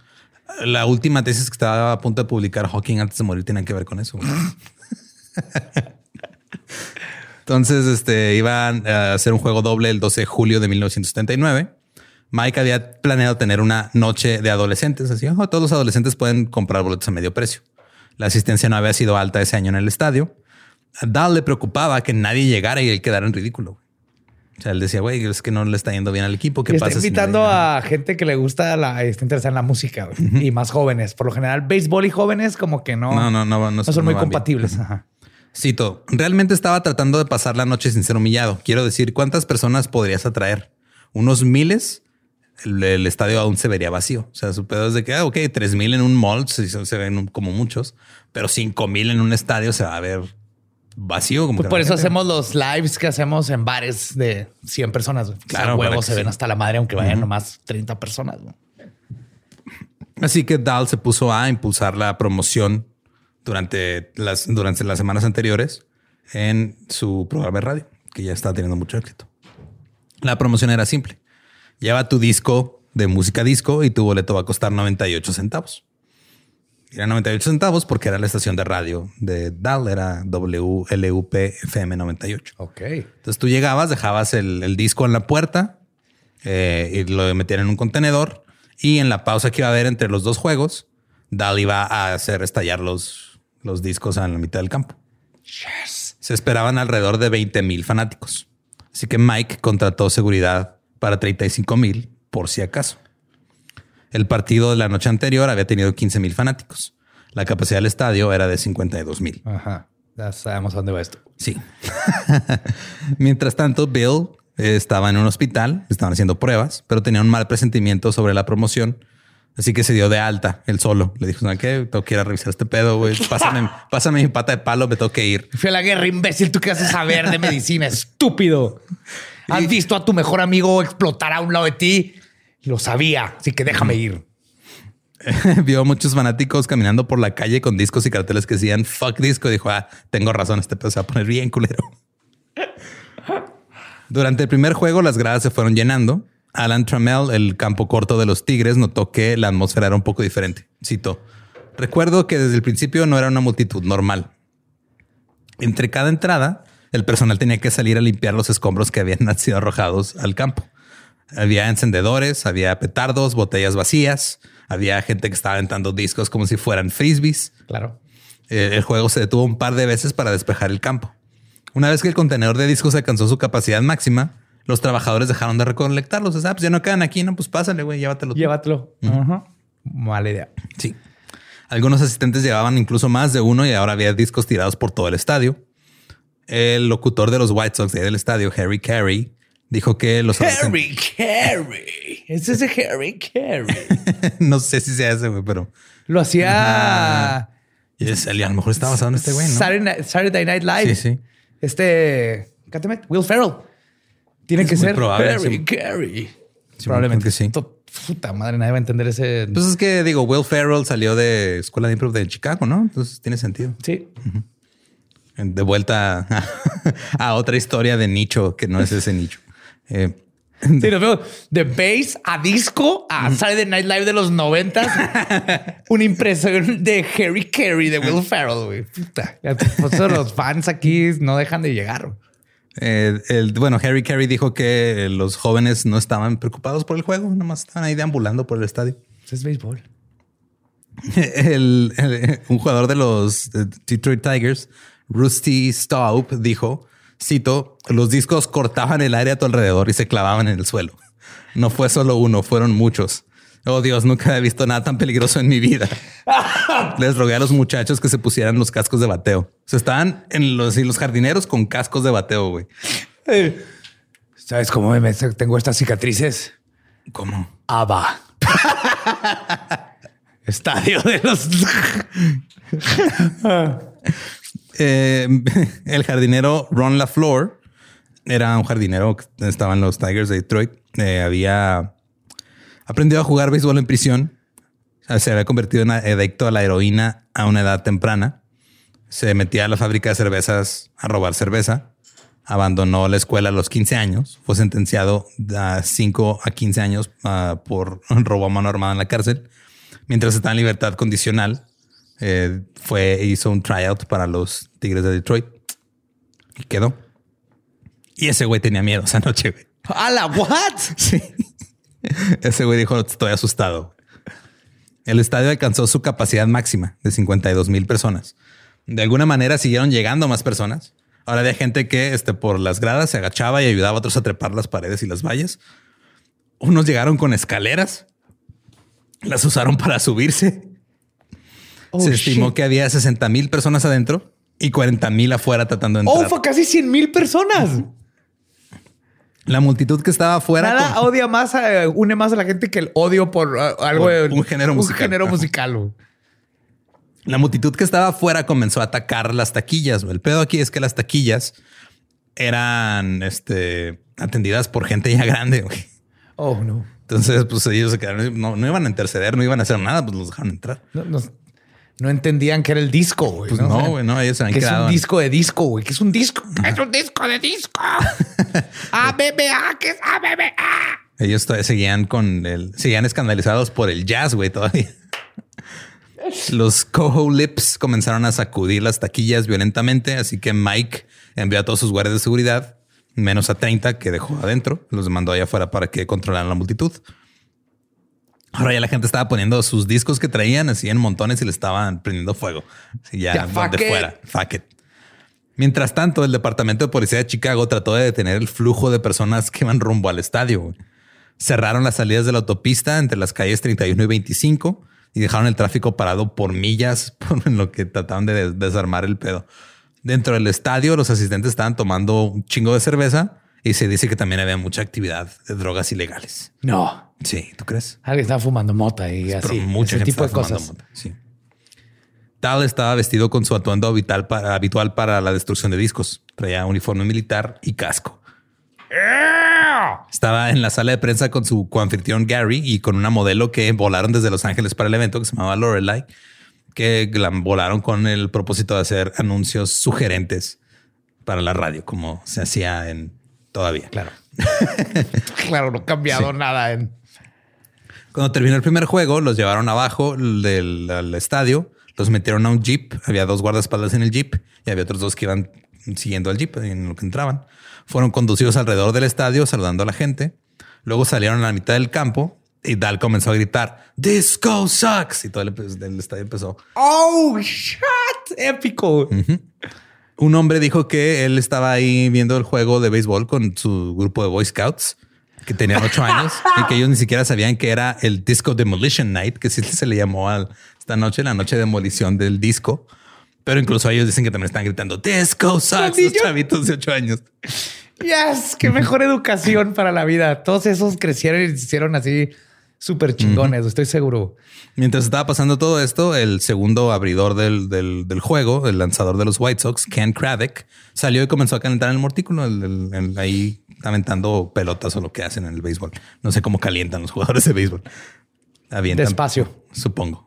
S2: La última tesis que estaba a punto de publicar Hawking antes de morir tiene que ver con eso. Entonces, este, iban a hacer un juego doble el 12 de julio de 1979. Mike había planeado tener una noche de adolescentes. Así, "Oh, todos los adolescentes pueden comprar boletos a medio precio. La asistencia no había sido alta ese año en el estadio. A Dahl le preocupaba que nadie llegara y él quedara en ridículo. O sea, él decía, güey, es que no le está yendo bien al equipo. ¿Qué
S3: Y está
S2: pasa? si
S3: invitando
S2: nadie-
S3: a gente que le gusta la, está interesada en la música y más jóvenes. Por lo general, béisbol y jóvenes como que no,
S2: No, no, no, no,
S3: no son muy
S2: van bien.
S3: compatibles. Ajá.
S2: Cito, realmente estaba tratando de pasar la noche sin ser humillado. Quiero decir, ¿cuántas personas podrías atraer? ¿Unos miles? El, el estadio aún se vería vacío. O sea, su pedo es de que, ah, ok, 3 mil en un mall se, se ven como muchos, pero 5 mil en un estadio se va a ver vacío. Como
S3: Pues
S2: que
S3: por eso
S2: gente-
S3: hacemos los lives que hacemos en bares de 100 personas.
S2: Claro,
S3: huevos se ven hasta la madre, aunque vayan nomás 30 personas.
S2: Así que Dahl se puso a impulsar la promoción durante las, durante las semanas anteriores en su programa de radio, que ya está teniendo mucho éxito. La promoción era simple. Lleva tu disco de música disco y tu boleto va a costar 98 centavos. Era 98 centavos porque era la estación de radio de Dahl, era WLUP FM 98.
S3: Ok.
S2: Entonces tú llegabas, dejabas el, el disco en la puerta eh, y lo metían en un contenedor y en la pausa que iba a haber entre los dos juegos, Dal iba a hacer estallar los, los discos en la mitad del campo. Se esperaban alrededor de 20 mil fanáticos. Así que Mike contrató seguridad para 35 mil por si acaso. El partido de la noche anterior había tenido 15 mil fanáticos. La capacidad del estadio era de 52 mil.
S3: Ajá. Ya sabemos dónde va esto.
S2: Sí. Mientras tanto, Bill estaba en un hospital, estaban haciendo pruebas, pero tenía un mal presentimiento sobre la promoción. Así que se dio de alta él solo. Le dijo, ¿sabes qué? Tengo que ir a revisar este pedo, güey. Pásame, pásame mi pata de palo, me tengo que ir.
S3: Fui a la guerra, imbécil. ¿Tú qué haces saber de medicina? Estúpido. Has visto a tu mejor amigo explotar a un lado de ti. Lo sabía, así que déjame ir.
S2: Vio a muchos fanáticos caminando por la calle con discos y carteles que decían fuck disco. Dijo, ah, tengo razón, este pedo se va a poner bien culero. Durante el primer juego, las gradas se fueron llenando. Alan Trammell, el campo corto de los Tigres, notó que la atmósfera era un poco diferente. Cito: Recuerdo que desde el principio no era una multitud normal. Entre cada entrada, el personal tenía que salir a limpiar los escombros que habían sido arrojados al campo. Había encendedores, había petardos, botellas vacías, había gente que estaba aventando discos como si fueran frisbees.
S3: Claro.
S2: Eh, el juego se detuvo un par de veces para despejar el campo. Una vez que el contenedor de discos alcanzó su capacidad máxima, los trabajadores dejaron de recolectarlos. O sea, pues ya no quedan aquí, no, pues pásale, güey, llévatelo.
S3: Llévatelo. Ajá. Mala idea.
S2: Sí. Algunos asistentes llevaban incluso más de uno y ahora había discos tirados por todo el estadio. El locutor de los White Sox de ahí del estadio, Harry Carey, dijo que los
S3: Harry Carey. Ese es Harry Carey.
S2: no sé si se hace, güey, pero
S3: Lo hacía
S2: y es- a lo mejor está basado en este güey, ¿no?
S3: Saturday, Night, Saturday Night Live.
S2: Sí, sí.
S3: Este, Will Ferrell. Tiene
S2: Es
S3: que ser
S2: probable,
S3: Harry
S2: sí.
S3: Carey.
S2: Sí,
S3: Probablemente
S2: que sí.
S3: Puta madre, nadie va a entender ese.
S2: Pues es que digo, Will Ferrell salió de escuela de improv de Chicago, ¿no? Entonces tiene sentido.
S3: sí.
S2: De vuelta a, a otra historia de nicho que no es ese nicho. Eh,
S3: Sí, nos vemos de bass a disco a Saturday Night Live de los noventas. Una impresión de Harry Carey de Will Ferrell, güey. Puta. Ya, los fans aquí no dejan de llegar.
S2: eh, el, bueno, Harry Carey dijo que los jóvenes no estaban preocupados por el juego, nomás estaban ahí deambulando por el estadio.
S3: Es béisbol.
S2: El- el- un jugador de los Detroit Tigers, Rusty Staub, dijo, cito, los discos cortaban el aire a tu alrededor y se clavaban en el suelo. No fue solo uno, fueron muchos. Oh Dios, nunca he visto nada tan peligroso en mi vida. Les rogué a los muchachos que se pusieran los cascos de bateo. O sea, estaban en los, los jardineros con cascos de bateo, güey.
S3: ¿Sabes cómo me tengo estas cicatrices?
S2: ¿Cómo?
S3: Ava. Estadio de los.
S2: Eh, el jardinero Ron LaFleur era un jardinero que estaba en los Tigers de Detroit. Eh, había aprendido a jugar béisbol en prisión. Se había convertido en adicto a la heroína a una edad temprana. Se metía a la fábrica de cervezas a robar cerveza. Abandonó la escuela a los 15 años. Fue sentenciado a 5 a 15 años ah, por robo a mano armada en la cárcel. Mientras estaba en libertad condicional, eh, fue hizo un tryout para los Tigres de Detroit y quedó. Y ese güey tenía miedo esa noche. Güey.
S3: ¿A la what?
S2: Sí. Ese güey dijo, estoy asustado. El estadio alcanzó su capacidad máxima de 52 mil personas. De alguna manera siguieron llegando más personas. Ahora había gente que este, por las gradas se agachaba y ayudaba a otros a trepar las paredes y las vallas. Unos llegaron con escaleras. Las usaron para subirse.
S3: Oh,
S2: se estimó
S3: shit.
S2: que había 60 mil personas adentro y 40 mil afuera tratando de entrar.
S3: Oh, fue casi 100 mil personas.
S2: La multitud que estaba afuera.
S3: Nada
S2: con-
S3: odia más, a- une más a la gente que el odio por uh, algo
S2: Por
S3: de
S2: un género musical.
S3: Un género musical.
S2: La multitud que estaba afuera comenzó a atacar las taquillas. El pedo aquí es que las taquillas eran este, atendidas por gente ya grande.
S3: Oh, no.
S2: Entonces, pues ellos se quedaron, no, no iban a interceder, no iban a hacer nada, pues los dejaron entrar.
S3: No, no- no entendían que era el disco, güey.
S2: Pues no, güey, no, ellos se habían
S3: que es un disco de disco, güey. Que es un disco. Es un disco de disco. ABBA, que es ABBA.
S2: Ellos todavía seguían con el, seguían escandalizados por el jazz, güey, todavía. Los Coho Lips comenzaron a sacudir las taquillas violentamente, así que Mike envió a todos sus guardias de seguridad, menos a 30 que dejó adentro, los mandó allá afuera para que controlaran la multitud. Ahora ya la gente estaba poniendo sus discos que traían así en montones y le estaban prendiendo fuego. Así ya,
S3: fuck it.
S2: fuera. Fuck it. Mientras tanto, el departamento de policía de Chicago trató de detener el flujo de personas que iban rumbo al estadio. Cerraron las salidas de la autopista entre las calles 31 y 25 y dejaron el tráfico parado por millas por en lo que trataban de des- desarmar el pedo. Dentro del estadio, los asistentes estaban tomando un chingo de cerveza y se dice que también había mucha actividad de drogas ilegales.
S3: No.
S2: Sí, ¿tú crees?
S3: Alguien estaba fumando mota y
S2: Pero
S3: así.
S2: mucha
S3: ese
S2: gente
S3: tipo de
S2: estaba
S3: cosas.
S2: fumando mota, Sí. Tal estaba vestido con su atuendo habitual para, habitual para la destrucción de discos. Traía uniforme militar y casco. Estaba en la sala de prensa con su coanfitrión Gary y con una modelo que volaron desde Los Ángeles para el evento que se llamaba Lorelai, que la volaron con el propósito de hacer anuncios sugerentes para la radio, como se hacía en todavía.
S3: Claro. claro, no ha cambiado nada en.
S2: Cuando terminó el primer juego, los llevaron abajo del estadio, los metieron a un jeep. Había dos guardaespaldas en el jeep y había otros dos que iban siguiendo al jeep en lo que entraban. Fueron conducidos alrededor del estadio saludando a la gente. Luego salieron a la mitad del campo y Dal comenzó a gritar Disco sucks y todo el, el estadio empezó.
S3: Oh, shit. Épico.
S2: Un hombre dijo que él estaba ahí viendo el juego de béisbol con su grupo de Boy Scouts que tenían ocho años y que ellos ni siquiera sabían que era el Disco Demolition Night, que sí se le llamó a esta noche, la noche de demolición del disco. Pero incluso ellos dicen que también están gritando Disco sucks, los chavitos de ocho años.
S3: Yes, qué mejor educación para la vida. Todos esos crecieron y se hicieron así súper chingones, estoy seguro.
S2: Mientras estaba pasando todo esto, el segundo abridor del, del- del juego, el lanzador de los White Sox, Ken Kradek, salió y comenzó a calentar en el el- el- ahí aventando pelotas o lo que hacen en el béisbol. No sé cómo calientan los jugadores de béisbol. Avientan,
S3: Despacio.
S2: Supongo.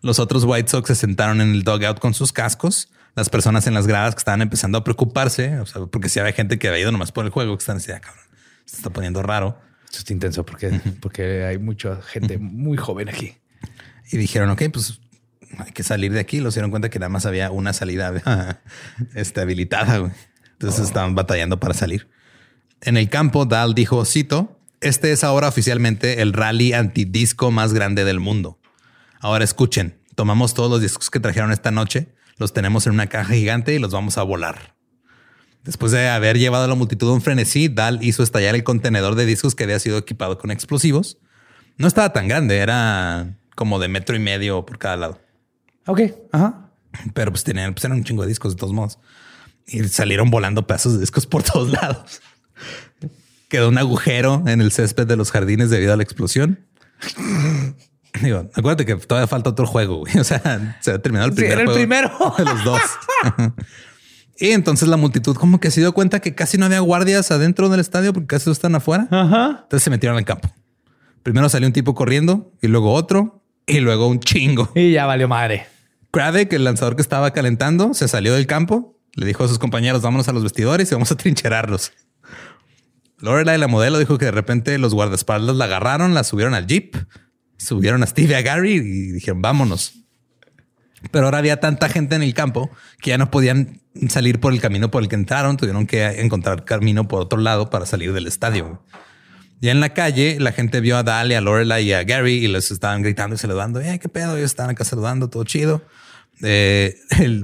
S2: Los otros White Sox se sentaron en el dugout con sus cascos. Las personas en las gradas que estaban empezando a preocuparse, o sea, porque si había gente que había ido nomás por el juego, que están así, "Ah, cabrón, se está poniendo raro.
S3: Esto está intenso porque, porque hay mucha gente muy joven aquí.
S2: Y dijeron, ok, pues hay que salir de aquí. Los dieron cuenta que nada más había una salida este, habilitada. güey. Entonces estaban batallando para salir. En el campo, Dal dijo, cito, este es ahora oficialmente el rally antidisco más grande del mundo. Ahora escuchen, tomamos todos los discos que trajeron esta noche, los tenemos en una caja gigante y los vamos a volar. Después de haber llevado a la multitud a un frenesí, Dal hizo estallar el contenedor de discos que había sido equipado con explosivos. No estaba tan grande, era como de metro y medio por cada lado.
S3: Ok. Ajá.
S2: Pero pues tenían, pues eran un chingo de discos de todos modos. Y salieron volando pedazos de discos por todos lados. Quedó un agujero en el césped de los jardines debido a la explosión. Digo, acuérdate que todavía falta otro juego. güey. O sea, se ha terminado el
S3: Sí,
S2: primer
S3: era el
S2: juego
S3: primero.
S2: de los dos. y entonces la multitud como que se dio cuenta que casi no había guardias adentro del estadio porque casi todos están afuera.
S3: Ajá.
S2: Entonces se metieron al campo. Primero salió un tipo corriendo y luego otro y luego un chingo.
S3: Y ya valió madre.
S2: Kradek, el lanzador que estaba calentando, se salió del campo, le dijo a sus compañeros, vámonos a los vestidores y vamos a trincherarlos. Lorelai, la modelo, dijo que de repente los guardaespaldas la agarraron, la subieron al jeep, subieron a Steve y a Gary y dijeron, vámonos. Pero ahora había tanta gente en el campo que ya no podían salir por el camino por el que entraron, tuvieron que encontrar camino por otro lado para salir del estadio. Ya en la calle, la gente vio a Dal y a Lorelai y a Gary y les estaban gritando y saludando. Eh, qué pedo, ellos estaban acá saludando, todo chido. Eh,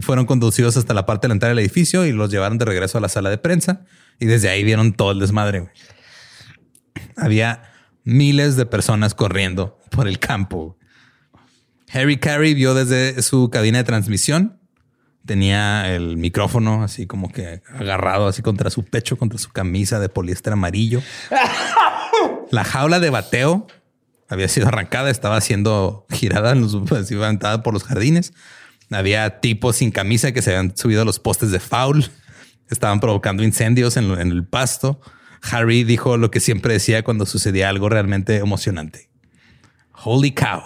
S2: fueron conducidos hasta la parte de la entrada del edificio y los llevaron de regreso a la sala de prensa y desde ahí vieron todo el desmadre. Había miles de personas corriendo por el campo. Harry Carey vio desde su cabina de transmisión Tenía el micrófono así como que agarrado así contra su pecho, contra su camisa de poliéster amarillo. La jaula de bateo había sido arrancada, estaba siendo girada, así levantada por los jardines. Había tipos sin camisa que se habían subido a los postes de foul. Estaban provocando incendios en, en el pasto. Harry dijo lo que siempre decía cuando sucedía algo realmente emocionante. Holy cow.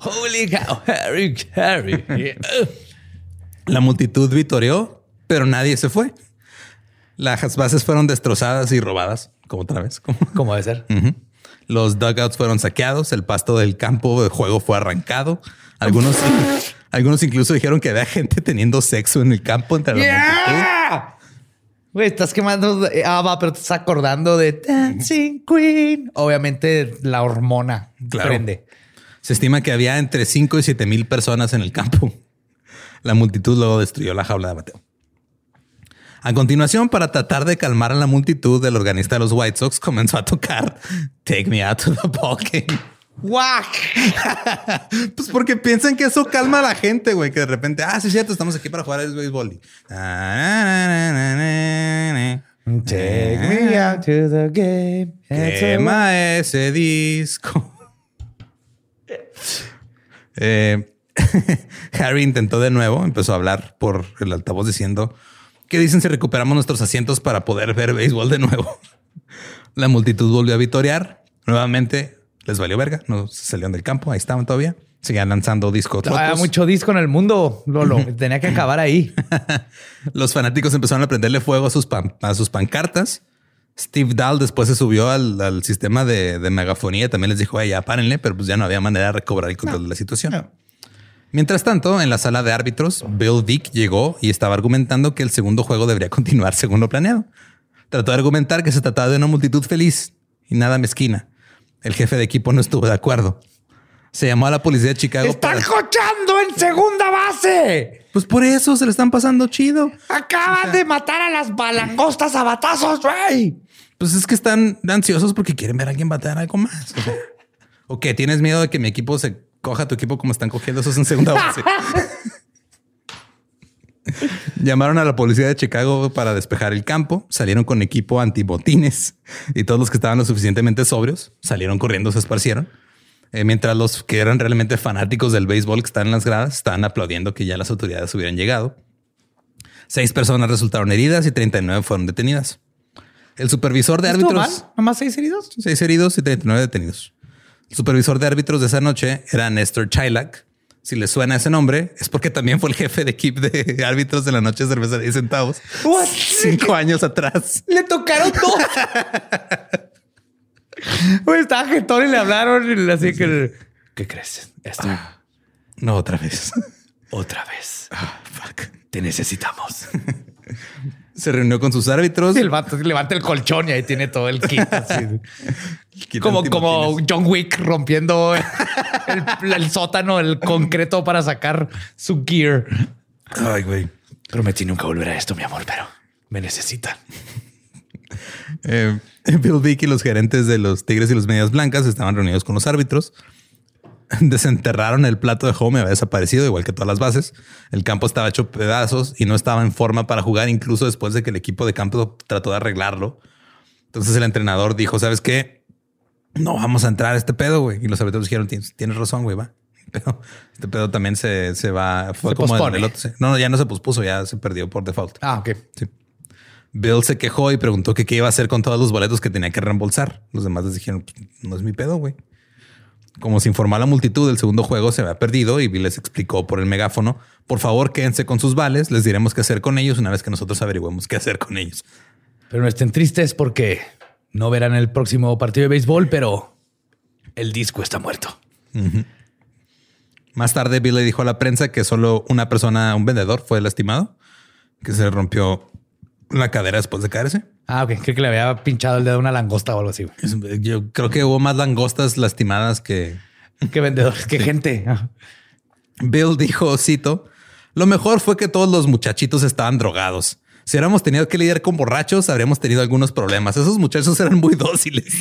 S3: Holy cow, Harry, Harry.
S2: La multitud vitoreó, pero nadie se fue. Las bases fueron destrozadas y robadas, como otra vez. Como...
S3: ¿Cómo debe ser?
S2: Los dugouts fueron saqueados, el pasto del campo de juego fue arrancado. Algunos, algunos incluso dijeron que había gente teniendo sexo en el campo entre la multitud.
S3: Estás quemando ah, va, pero te estás acordando de Dancing Queen. Obviamente la hormona
S2: Claro.
S3: prende.
S2: Se estima que había entre 5 y 7 mil personas en el campo. La multitud luego destruyó la jaula de bateo. A continuación, para tratar de calmar a la multitud, el organista de los White Sox comenzó a tocar Take Me Out to the Ball Game.
S3: ¡Guac!
S2: Pues porque piensan que eso calma a la gente, güey, que de repente, ah, sí es cierto, estamos aquí para jugar al béisbol. Y-
S3: Take me out to the game.
S2: Quema ese disco. Eh, Harry intentó de nuevo, empezó a hablar por el altavoz diciendo, ¿qué dicen si recuperamos nuestros asientos para poder ver béisbol de nuevo? La multitud volvió a vitorear. Nuevamente les valió verga, no se salieron del campo, ahí estaban todavía. Seguían lanzando discos.
S3: Había
S2: rotos.
S3: mucho disco en el mundo, Lolo. Tenía que acabar ahí.
S2: Los fanáticos empezaron a prenderle fuego a sus, pan- a sus pancartas. Steve Dahl después se subió al, al sistema de, de megafonía. y También les dijo, "Ey, ya párenle, pero pues ya no había manera de recobrar el control de la situación. Mientras tanto, en la sala de árbitros, Bill Vick llegó y estaba argumentando que el segundo juego debería continuar según lo planeado. Trató de argumentar que se trataba de una multitud feliz y nada mezquina. El jefe de equipo no estuvo de acuerdo. Se llamó a la policía de Chicago.
S3: ¡Están
S2: para-
S3: cochando en segunda base!
S2: Pues por eso se le están pasando chido.
S3: Acaban de matar a las balangostas a batazos, güey.
S2: Pues es que están ansiosos porque quieren ver a alguien batear algo más. O, sea, ¿o qué? ¿Tienes miedo de que mi equipo se coja a tu equipo como están cogiendo esos en segunda base? Llamaron a la policía de Chicago para despejar el campo. Salieron con equipo antibotines y todos los que estaban lo suficientemente sobrios salieron corriendo, se esparcieron. Eh, mientras los que eran realmente fanáticos del béisbol que están en las gradas estaban aplaudiendo que ya las autoridades hubieran llegado. Seis personas resultaron heridas y 39 fueron detenidas. El supervisor de
S3: ¿Estuvo
S2: árbitros.
S3: mal? ¿Nomás seis heridos?
S2: Seis heridos y 39 detenidos. El supervisor de árbitros de esa noche era Néstor Chilak. Si le suena ese nombre, es porque también fue el jefe de equipo de árbitros de la noche de cerveza de 10 centavos.
S3: What?
S2: Cinco años atrás.
S3: Le tocaron dos. Güey, estaba jetón y le hablaron y así que... ¿Qué crees? Esto.
S2: No, otra vez.
S3: Otra vez.
S2: Fuck.
S3: Te necesitamos.
S2: Se reunió con sus árbitros.
S3: Y el vato levanta el colchón y ahí tiene todo el kit. como, como. John Wick rompiendo el, el sótano, el concreto para sacar su gear.
S2: Ay, güey.
S3: Prometí nunca volver a esto, mi amor, pero me necesitan.
S2: Eh, Bill Vick y los gerentes de los Tigres y los Medias Blancas estaban reunidos con los árbitros. Desenterraron el plato de home, había desaparecido, igual que todas las bases. El campo estaba hecho pedazos y no estaba en forma para jugar, incluso después de que el equipo de campo trató de arreglarlo. Entonces el entrenador dijo: ¿Sabes qué? No vamos a entrar a este pedo, güey. Y los árbitros dijeron: Tienes, tienes razón, güey, va. Pero este pedo también se, se va. Fue
S3: Se
S2: como
S3: pospone.
S2: el otro. No, no, ya no se pospuso, ya se perdió por default.
S3: Ah, ok.
S2: Sí. Bill se quejó y preguntó que qué iba a hacer con todos los boletos que tenía que reembolsar. Los demás les dijeron, no es mi pedo, güey. Como se informó a la multitud, el segundo juego se había perdido y Bill les explicó por el megáfono, por favor quédense con sus vales, les diremos qué hacer con ellos una vez que nosotros averigüemos qué hacer con ellos.
S3: Pero no estén tristes porque no verán el próximo partido de béisbol, pero el disco está muerto.
S2: Más tarde Bill le dijo a la prensa que solo una persona, un vendedor, fue lastimado, que se le rompió la cadera después de caerse.
S3: Ah, ok. Creo que le había pinchado el dedo a una langosta o algo así. güey.
S2: Yo creo que hubo más langostas lastimadas que,
S3: Qué vendedores, qué gente.
S2: Bill dijo, cito, lo mejor fue que todos los muchachitos estaban drogados. Si hubiéramos tenido que lidiar con borrachos, habríamos tenido algunos problemas. Esos muchachos eran muy dóciles.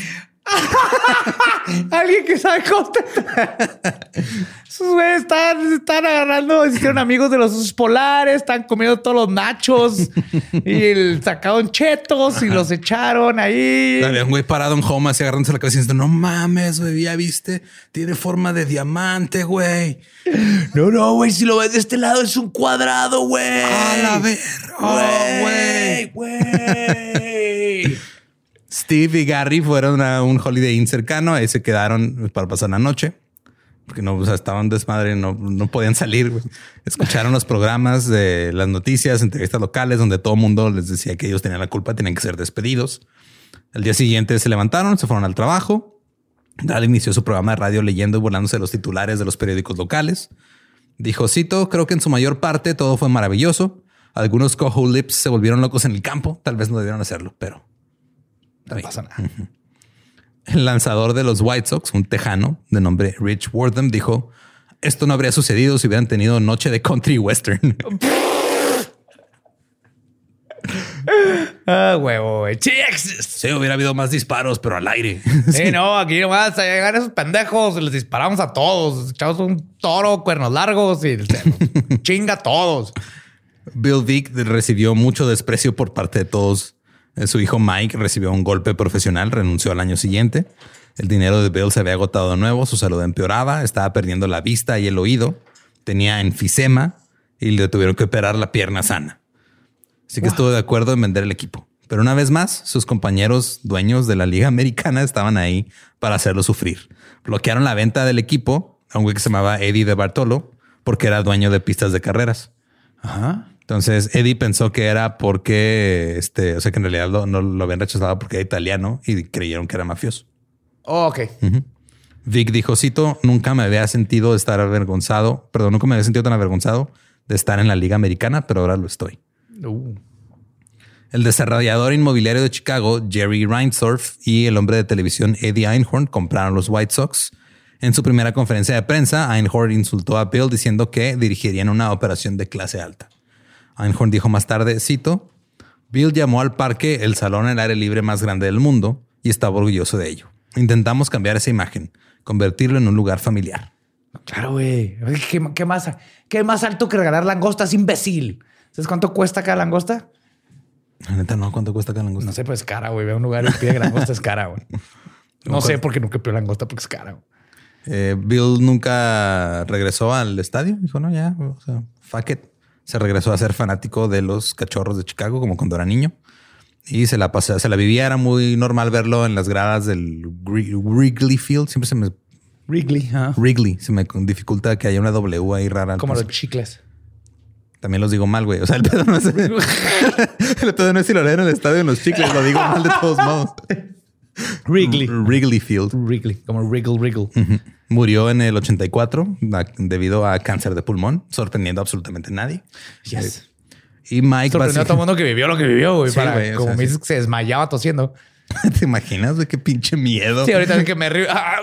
S3: Alguien que sabe contestar. Esos güeyes están, están agarrando, hicieron amigos de los osos polares, están comiendo todos los nachos y el- sacaron chetos y los echaron ahí.
S2: Había un güey parado en home así agarrándose la cabeza y diciendo, no mames, güey, ya viste, tiene forma de diamante, güey.
S3: No, no, güey, si lo ves de este lado es un cuadrado, güey.
S2: A la ver, oh, güey.
S3: güey.
S2: Steve y Gary fueron a un Holiday Inn cercano, ahí se quedaron para pasar la noche. Porque no, estaban desmadre, no, no podían salir. Escucharon los programas de las noticias, entrevistas locales, donde todo el mundo les decía que ellos tenían la culpa, tenían que ser despedidos. El día siguiente se levantaron, se fueron al trabajo. Dal inició su programa de radio leyendo y burlándose los titulares de los periódicos locales. Dijo, cito, creo que en su mayor parte todo fue maravilloso. Algunos cojo lips se volvieron locos en el campo. Tal vez no debieron hacerlo, pero
S3: No pasa nada.
S2: el lanzador de los White Sox, un tejano de nombre Rich Wortham, dijo: Esto no habría sucedido si hubieran tenido noche de country western.
S3: Ah, huevo, güey.
S2: Sí, hubiera habido más disparos, pero al aire.
S3: Sí, no, aquí nomás a llegar esos pendejos, les disparamos a todos. Echamos un toro, cuernos largos y chinga a todos.
S2: Bill Vick recibió mucho desprecio por parte de todos. Eh, Su hijo Mike recibió un golpe profesional, renunció al año siguiente. El dinero de Bill se había agotado de nuevo, su salud empeoraba, estaba perdiendo la vista y el oído, tenía enfisema y le tuvieron que operar la pierna sana. Así que estuvo de acuerdo en vender el equipo. Pero una vez más, sus compañeros dueños de la Liga Americana estaban ahí para hacerlo sufrir. Bloquearon la venta del equipo a un güey que se llamaba Eddie de Bartolo porque era dueño de pistas de carreras.
S3: Ajá.
S2: Entonces Eddie pensó que era porque, este, o sea, que en realidad lo- no lo habían rechazado porque era italiano y creyeron que era mafioso.
S3: Oh, ok.
S2: Vic dijo, cito, nunca me había sentido estar avergonzado, perdón, nunca me había sentido tan avergonzado de estar en la liga americana, pero ahora lo estoy.
S3: Uh.
S2: El desarrollador inmobiliario de Chicago, Jerry Reinsdorf, y el hombre de televisión Eddie Einhorn compraron los White Sox. En su primera conferencia de prensa, Einhorn insultó a Bill diciendo que dirigirían una operación de clase alta. Einhorn dijo más tarde, cito, Bill llamó al parque el salón al aire libre más grande del mundo y estaba orgulloso de ello. Intentamos cambiar esa imagen, convertirlo en un lugar familiar.
S3: Claro, güey. ¿Qué, qué más, ¿Qué más alto que regalar langostas, imbécil? ¿Sabes cuánto cuesta cada langosta?
S2: La neta, no, ¿cuánto cuesta cada langosta?
S3: No sé, pues es cara, güey. Ve a un lugar y pide langosta es cara, güey. No sé por qué nunca pidió langosta porque es cara. güey.
S2: Eh, Bill nunca regresó al estadio. Dijo, no, ya, o sea, fuck it. Se regresó a ser fanático de los cachorros de Chicago como cuando era niño. Y se la pasó, se la vivía. Era muy normal verlo en las gradas del Wri- Wrigley Field. Siempre se me...
S3: Wrigley, ajá.
S2: Wrigley. Se me dificulta que haya una W ahí rara.
S3: Como los chicles.
S2: También los digo mal, güey. O sea, el pedo no es... el pedo no es si lo leen en el estadio en los chicles. Lo digo mal de todos modos.
S3: Wrigley.
S2: Wrigley Field.
S3: Wrigley, como Wriggle, Wriggle.
S2: Ujú. Murió en el 84 a- debido a cáncer de pulmón, sorprendiendo a absolutamente nadie.
S3: Yes.
S2: Y Mike
S3: Sorprendió a todo el mundo que vivió lo que vivió, güey.
S2: Sí,
S3: para-
S2: güey, o
S3: como
S2: sea,
S3: me
S2: sí.
S3: dices que se desmayaba tosiendo.
S2: ¿Te imaginas de qué pinche miedo?
S3: Sí, ahorita es que me río. Ah,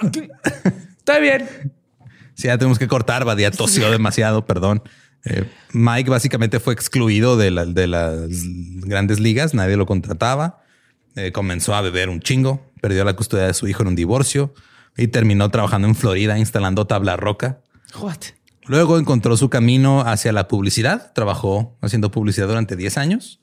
S3: Está bien.
S2: Sí, ya tenemos que cortar. Badía tosió demasiado, perdón. Eh, Mike básicamente fue excluido de, la- de las grandes ligas. Nadie lo contrataba. Eh, comenzó a beber un chingo. Perdió la custodia de su hijo en un divorcio y terminó trabajando en Florida instalando tabla roca.
S3: What?
S2: Luego encontró su camino hacia la publicidad. Trabajó haciendo publicidad durante 10 años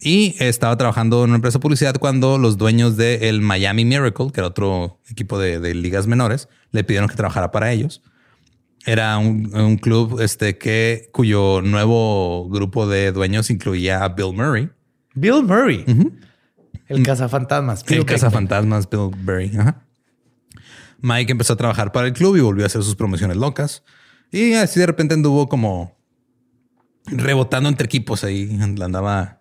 S2: y estaba trabajando en una empresa de publicidad cuando los dueños del Miami Miracle, que era otro equipo de, de ligas menores, le pidieron que trabajara para ellos. Era un, un club este, que, cuyo nuevo grupo de dueños incluía a Bill Murray,
S3: Bill Murray. El cazafantasmas. Bill
S2: el cazafantasmas Bill Murray. Ajá. Mike empezó a trabajar para el club y volvió a hacer sus promociones locas. Y así de repente anduvo como rebotando entre equipos ahí. Andaba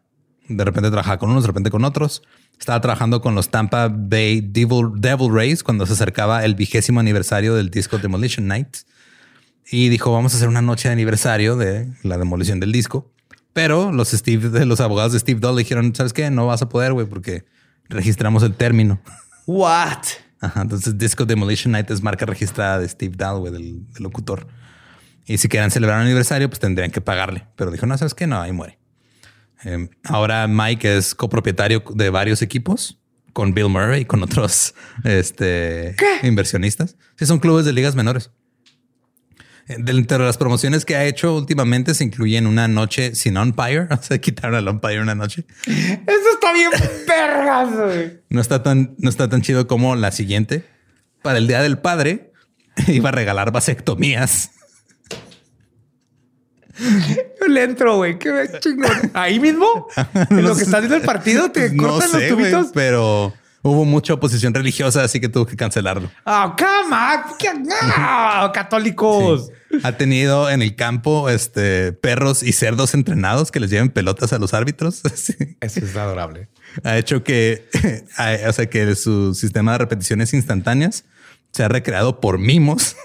S2: de repente trabajaba con unos, de repente con otros. Estaba trabajando con los Tampa Bay Devil, Devil Rays cuando se acercaba el vigésimo aniversario del disco Demolition Night. Y dijo, vamos a hacer una noche de aniversario de la demolición del disco. Pero los Steve, los abogados de Steve Dahl le dijeron, ¿sabes qué? No vas a poder, güey, porque registramos el término.
S3: What?
S2: Ajá, entonces Disco Demolition Night es marca registrada de Steve güey, del, del locutor. Y si querían celebrar un aniversario, pues tendrían que pagarle. Pero dijo, no, ¿sabes qué? No, ahí muere. Eh, ahora Mike es copropietario de varios equipos con Bill Murray y con otros este, inversionistas. Sí, son clubes de ligas menores. Dentro de las promociones que ha hecho últimamente se incluyen una noche sin umpire. O sea, quitaron al umpire una noche.
S3: Eso está bien perras, güey.
S2: No está tan, no está tan chido como la siguiente. Para el Día del Padre iba a regalar vasectomías.
S3: Yo le entro, güey. Qué chingón. Ahí mismo, en lo que está viendo el partido, te
S2: No
S3: cortan
S2: sé,
S3: los tubitos.
S2: pero hubo mucha oposición religiosa, así que tuvo que cancelarlo.
S3: Ah. ¿Qué- ah, católicos.
S2: Ha tenido en el campo este perros y cerdos entrenados que les lleven pelotas a los árbitros. Sí.
S3: Eso es adorable.
S2: Ha hecho que, o sea, que su sistema de repeticiones instantáneas se ha recreado por mimos.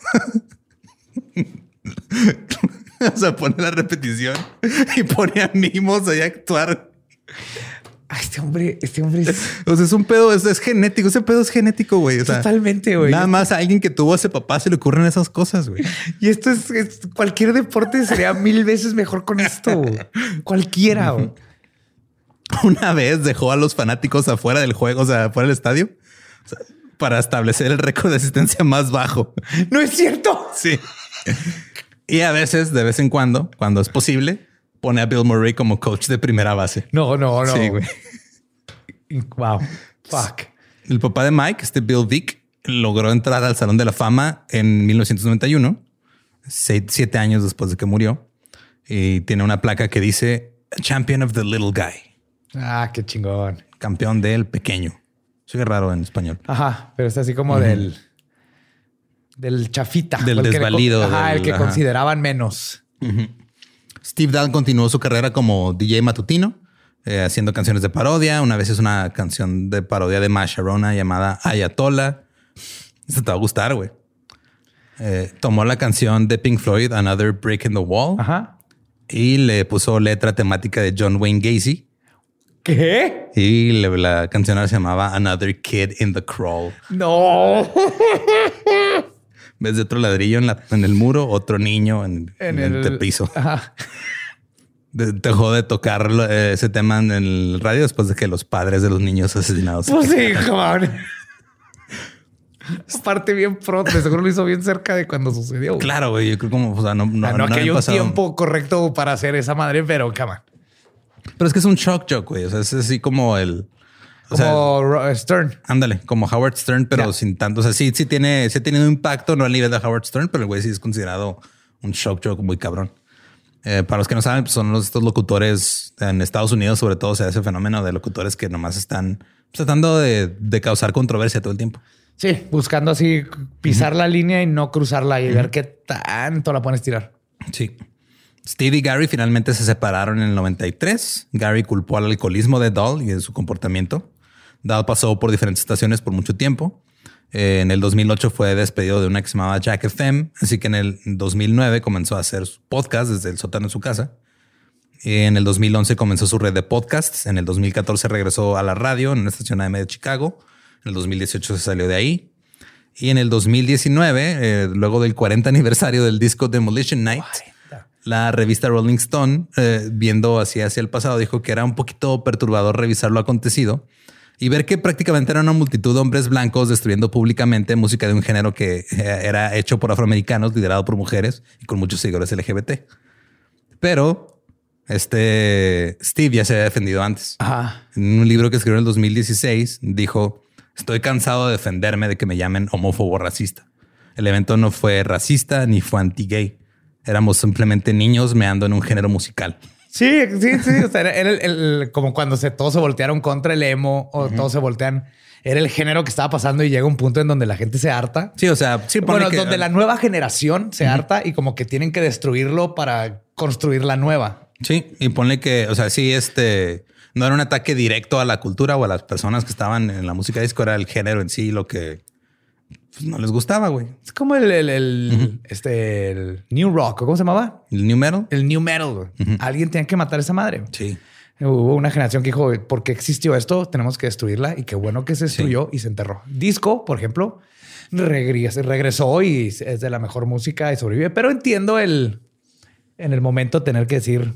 S2: o sea, pone la repetición y pone a mimos ahí a actuar.
S3: Ay, este hombre, este hombre es
S2: O sea, es un pedo, es, es genético. Ese pedo es genético, güey. O sea,
S3: totalmente, güey.
S2: Nada más a alguien que tuvo a ese papá se le ocurren esas cosas, güey.
S3: Y esto es, es- cualquier deporte sería mil veces mejor con esto. Cualquiera. güey.
S2: Una vez dejó a los fanáticos afuera del juego, o sea, afuera del estadio, o sea, para establecer el récord de asistencia más bajo.
S3: No es cierto.
S2: Sí. Y a veces, de vez en cuando, cuando es posible, pone a Bill Murray como coach de primera base.
S3: No, no, no.
S2: Sí, güey.
S3: Wow. Fuck.
S2: El papá de Mike, este Bill Vick, logró entrar al Salón de la Fama en 1991, seis- siete años después de que murió. Y tiene una placa que dice Champion of the Little Guy,
S3: Ah, qué chingón.
S2: campeón del pequeño. Soy raro en español.
S3: Ajá, pero es así como del del chafita,
S2: Del
S3: que
S2: desvalido,
S3: ajá,
S2: del-
S3: el que
S2: ajá.
S3: consideraban menos.
S2: Steve Dahl continuó su carrera como DJ matutino, eh, haciendo canciones de parodia. Una vez es una canción de parodia de Masha Rona llamada Ayatollah. Esto te va a gustar, güey. Eh, tomó la canción de Pink Floyd, Another Break in the Wall,
S3: Ajá.
S2: y le puso letra temática de John Wayne Gacy.
S3: ¿Qué?
S2: Y le- la canción ahora se llamaba Another Kid in the Crawl.
S3: No.
S2: Vez de otro ladrillo en, la- en el muro, otro niño en,
S3: En
S2: en
S3: el
S2: el piso.
S3: Ajá.
S2: Dejó de tocar ese tema en el radio después de que los padres de los niños asesinados.
S3: Pues sí, cabrón. Aparte bien pronto, seguro lo hizo bien cerca de cuando sucedió. güey.
S2: Claro, güey. Yo creo como, o sea, no, no,
S3: Ah, no,
S2: no
S3: que hay un tiempo correcto para hacer esa madre, pero cama.
S2: Pero es que es un shock joke, güey. O sea, es así como el. O sea,
S3: Como Ro- Stern.
S2: ándale, como Howard Stern, pero sin tanto. O sea, sí, sí tiene, sí ha tenido un impacto, no al nivel de Howard Stern, pero el güey sí es considerado un shock joke muy cabrón. Eh, para los que no saben, pues son los, estos locutores en Estados Unidos, sobre todo, se hace fenómeno de locutores que nomás están tratando de, de causar controversia todo el tiempo.
S3: Sí, buscando así pisar la línea y no cruzarla y ver qué tanto la pueden estirar.
S2: Sí. Steve y Gary finalmente se separaron en el 93. Gary culpó al alcoholismo de Dahl y de su comportamiento. Dahl pasó por diferentes estaciones por mucho tiempo. Eh, en el 2008 fue despedido de una que se llamaba Jack FM, así que en el 2009 comenzó a hacer podcast desde el sótano de su casa. Y en el 2011 comenzó su red de podcasts. En el 2014 regresó a la radio en una estación AM de Chicago. En el 2018 se salió de ahí. Y en el 2019, eh, luego del 40 aniversario del disco Demolition Night, la revista Rolling Stone, eh, viendo hacia, hacia el pasado, dijo que era un poquito perturbador revisar lo acontecido y ver que prácticamente era una multitud de hombres blancos destruyendo públicamente música de un género que eh, era hecho por afroamericanos, liderado por mujeres y con muchos seguidores LGBT. Pero este Steve ya se había defendido antes.
S3: Ajá.
S2: En un libro que escribió en el 2016 dijo, estoy cansado de defenderme de que me llamen homófobo racista. El evento no fue racista ni fue anti-gay. Éramos simplemente niños meando en un género musical.
S3: Sí, sí, sí. O sea, era, era el, el- como cuando se, todos se voltearon contra el emo o todos se voltean. Era el género que estaba pasando y llega un punto en donde la gente se harta.
S2: Sí, o sea, sí,
S3: bueno,
S2: que-
S3: donde la nueva generación se harta y como que tienen que destruirlo para construir la nueva.
S2: Sí, y ponle que, o sea, sí, este no era un ataque directo a la cultura o a las personas que estaban en la música disco, era el género en sí lo que pues, no les gustaba, güey.
S3: Es como el, el- el, este, el new rock. ¿o ¿Cómo se llamaba?
S2: El new metal.
S3: El new metal. güey. Alguien tenía que matar a esa madre.
S2: Sí.
S3: Hubo una generación que dijo, ¿por qué existió esto? Tenemos que destruirla. Y qué bueno que se destruyó y se enterró. Disco, por ejemplo, regresó, regresó y es de la mejor música y sobrevive. Pero entiendo el, en el momento tener que decir,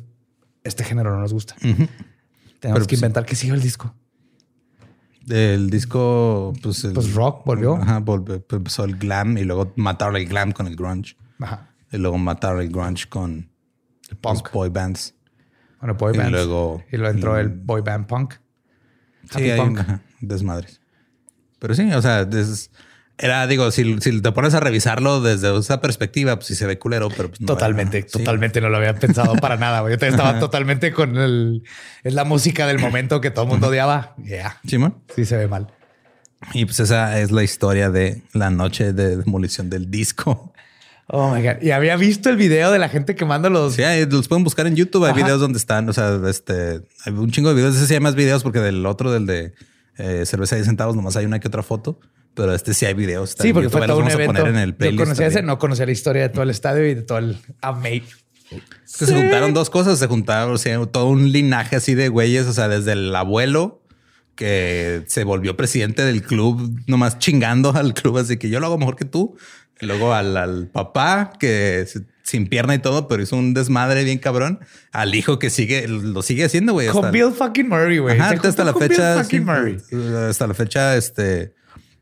S3: este género no nos gusta. Tenemos
S2: Pero,
S3: que
S2: pues,
S3: inventar que siga el disco.
S2: El disco, pues, el-
S3: Pues rock volvió.
S2: Ajá, volvió, empezó el glam y luego mataron el glam con el grunge.
S3: Ajá.
S2: Y luego mataron el grunge con
S3: El
S2: los
S3: punk.
S2: boy bands.
S3: Bueno, boy
S2: Y
S3: bands.
S2: luego-
S3: Y luego entró el boy band punk.
S2: Sí,
S3: Happy
S2: hay
S3: punk.
S2: ajá, desmadres. Pero sí, o sea, es- era, digo, si, si te pones a revisarlo desde esa perspectiva, pues sí se ve culero, pero pues no
S3: Totalmente,
S2: sí.
S3: totalmente no lo había pensado para nada. Yo estaba totalmente con el, es la música del momento que todo el mundo odiaba. Yeah,
S2: Sí, man.
S3: sí se ve mal.
S2: Y pues esa es la historia de la noche de demolición del disco.
S3: Oh my God. Y había visto el video de la gente quemando los.
S2: Sí, los pueden buscar en YouTube. Hay
S3: Ajá.
S2: videos donde están, o sea, este, hay un chingo de videos. Ese sí hay más videos porque del otro, del de eh, cerveza de 10 centavos, nomás hay una que otra foto. Pero este sí hay videos.
S3: Sí, porque fue todo un evento.
S2: poner en el
S3: Yo conocía ese, no conocía la historia de todo el estadio y de todo el amate.
S2: Que se juntaron dos cosas. Se juntaron, o sea, todo un linaje así de güeyes, o sea, desde el abuelo que se volvió presidente del club, nomás chingando al club, así que yo lo hago mejor que tú. Y luego al, al papá que sin pierna y todo, pero hizo un desmadre bien cabrón. Al hijo que sigue, lo sigue haciendo, güey.
S3: Con
S2: hasta-
S3: Bill fucking Murray, güey.
S2: Ahorita hasta la fecha.
S3: fucking
S2: sí,
S3: Murray.
S2: hasta la fecha, este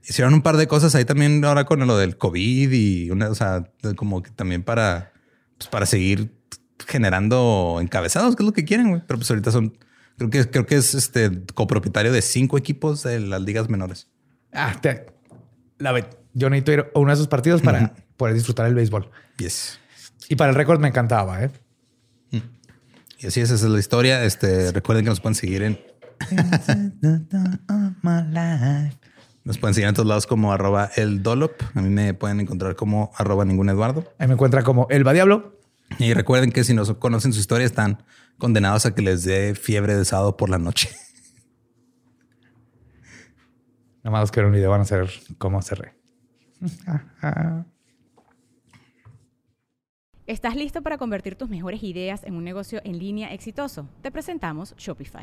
S2: hicieron un par de cosas ahí también ahora con lo del COVID y una, o sea, como que también para, pues para seguir generando encabezados, que es lo que quieren, güey. Pero pues ahorita son, creo que, creo que es este copropietario de cinco equipos de las ligas menores.
S3: Ah, te- la ve- Yo necesito ir a uno de esos partidos para poder disfrutar el béisbol.
S2: Yes.
S3: Y para el récord me encantaba, ¿eh?
S2: Y así es, esa es la historia. Este, recuerden que nos pueden seguir en, nos pueden seguir en todos lados como arroba el dolop. A mí me pueden encontrar como arroba ningún Eduardo.
S3: Ahí me encuentra como el va diablo.
S2: Y recuerden que si no conocen su historia, están condenados a que les dé fiebre de sábado por la noche.
S3: Nada más que ver un video van a hacer cómo cerré.
S4: ¿Estás listo para convertir tus mejores ideas en un negocio en línea exitoso? Te presentamos Shopify.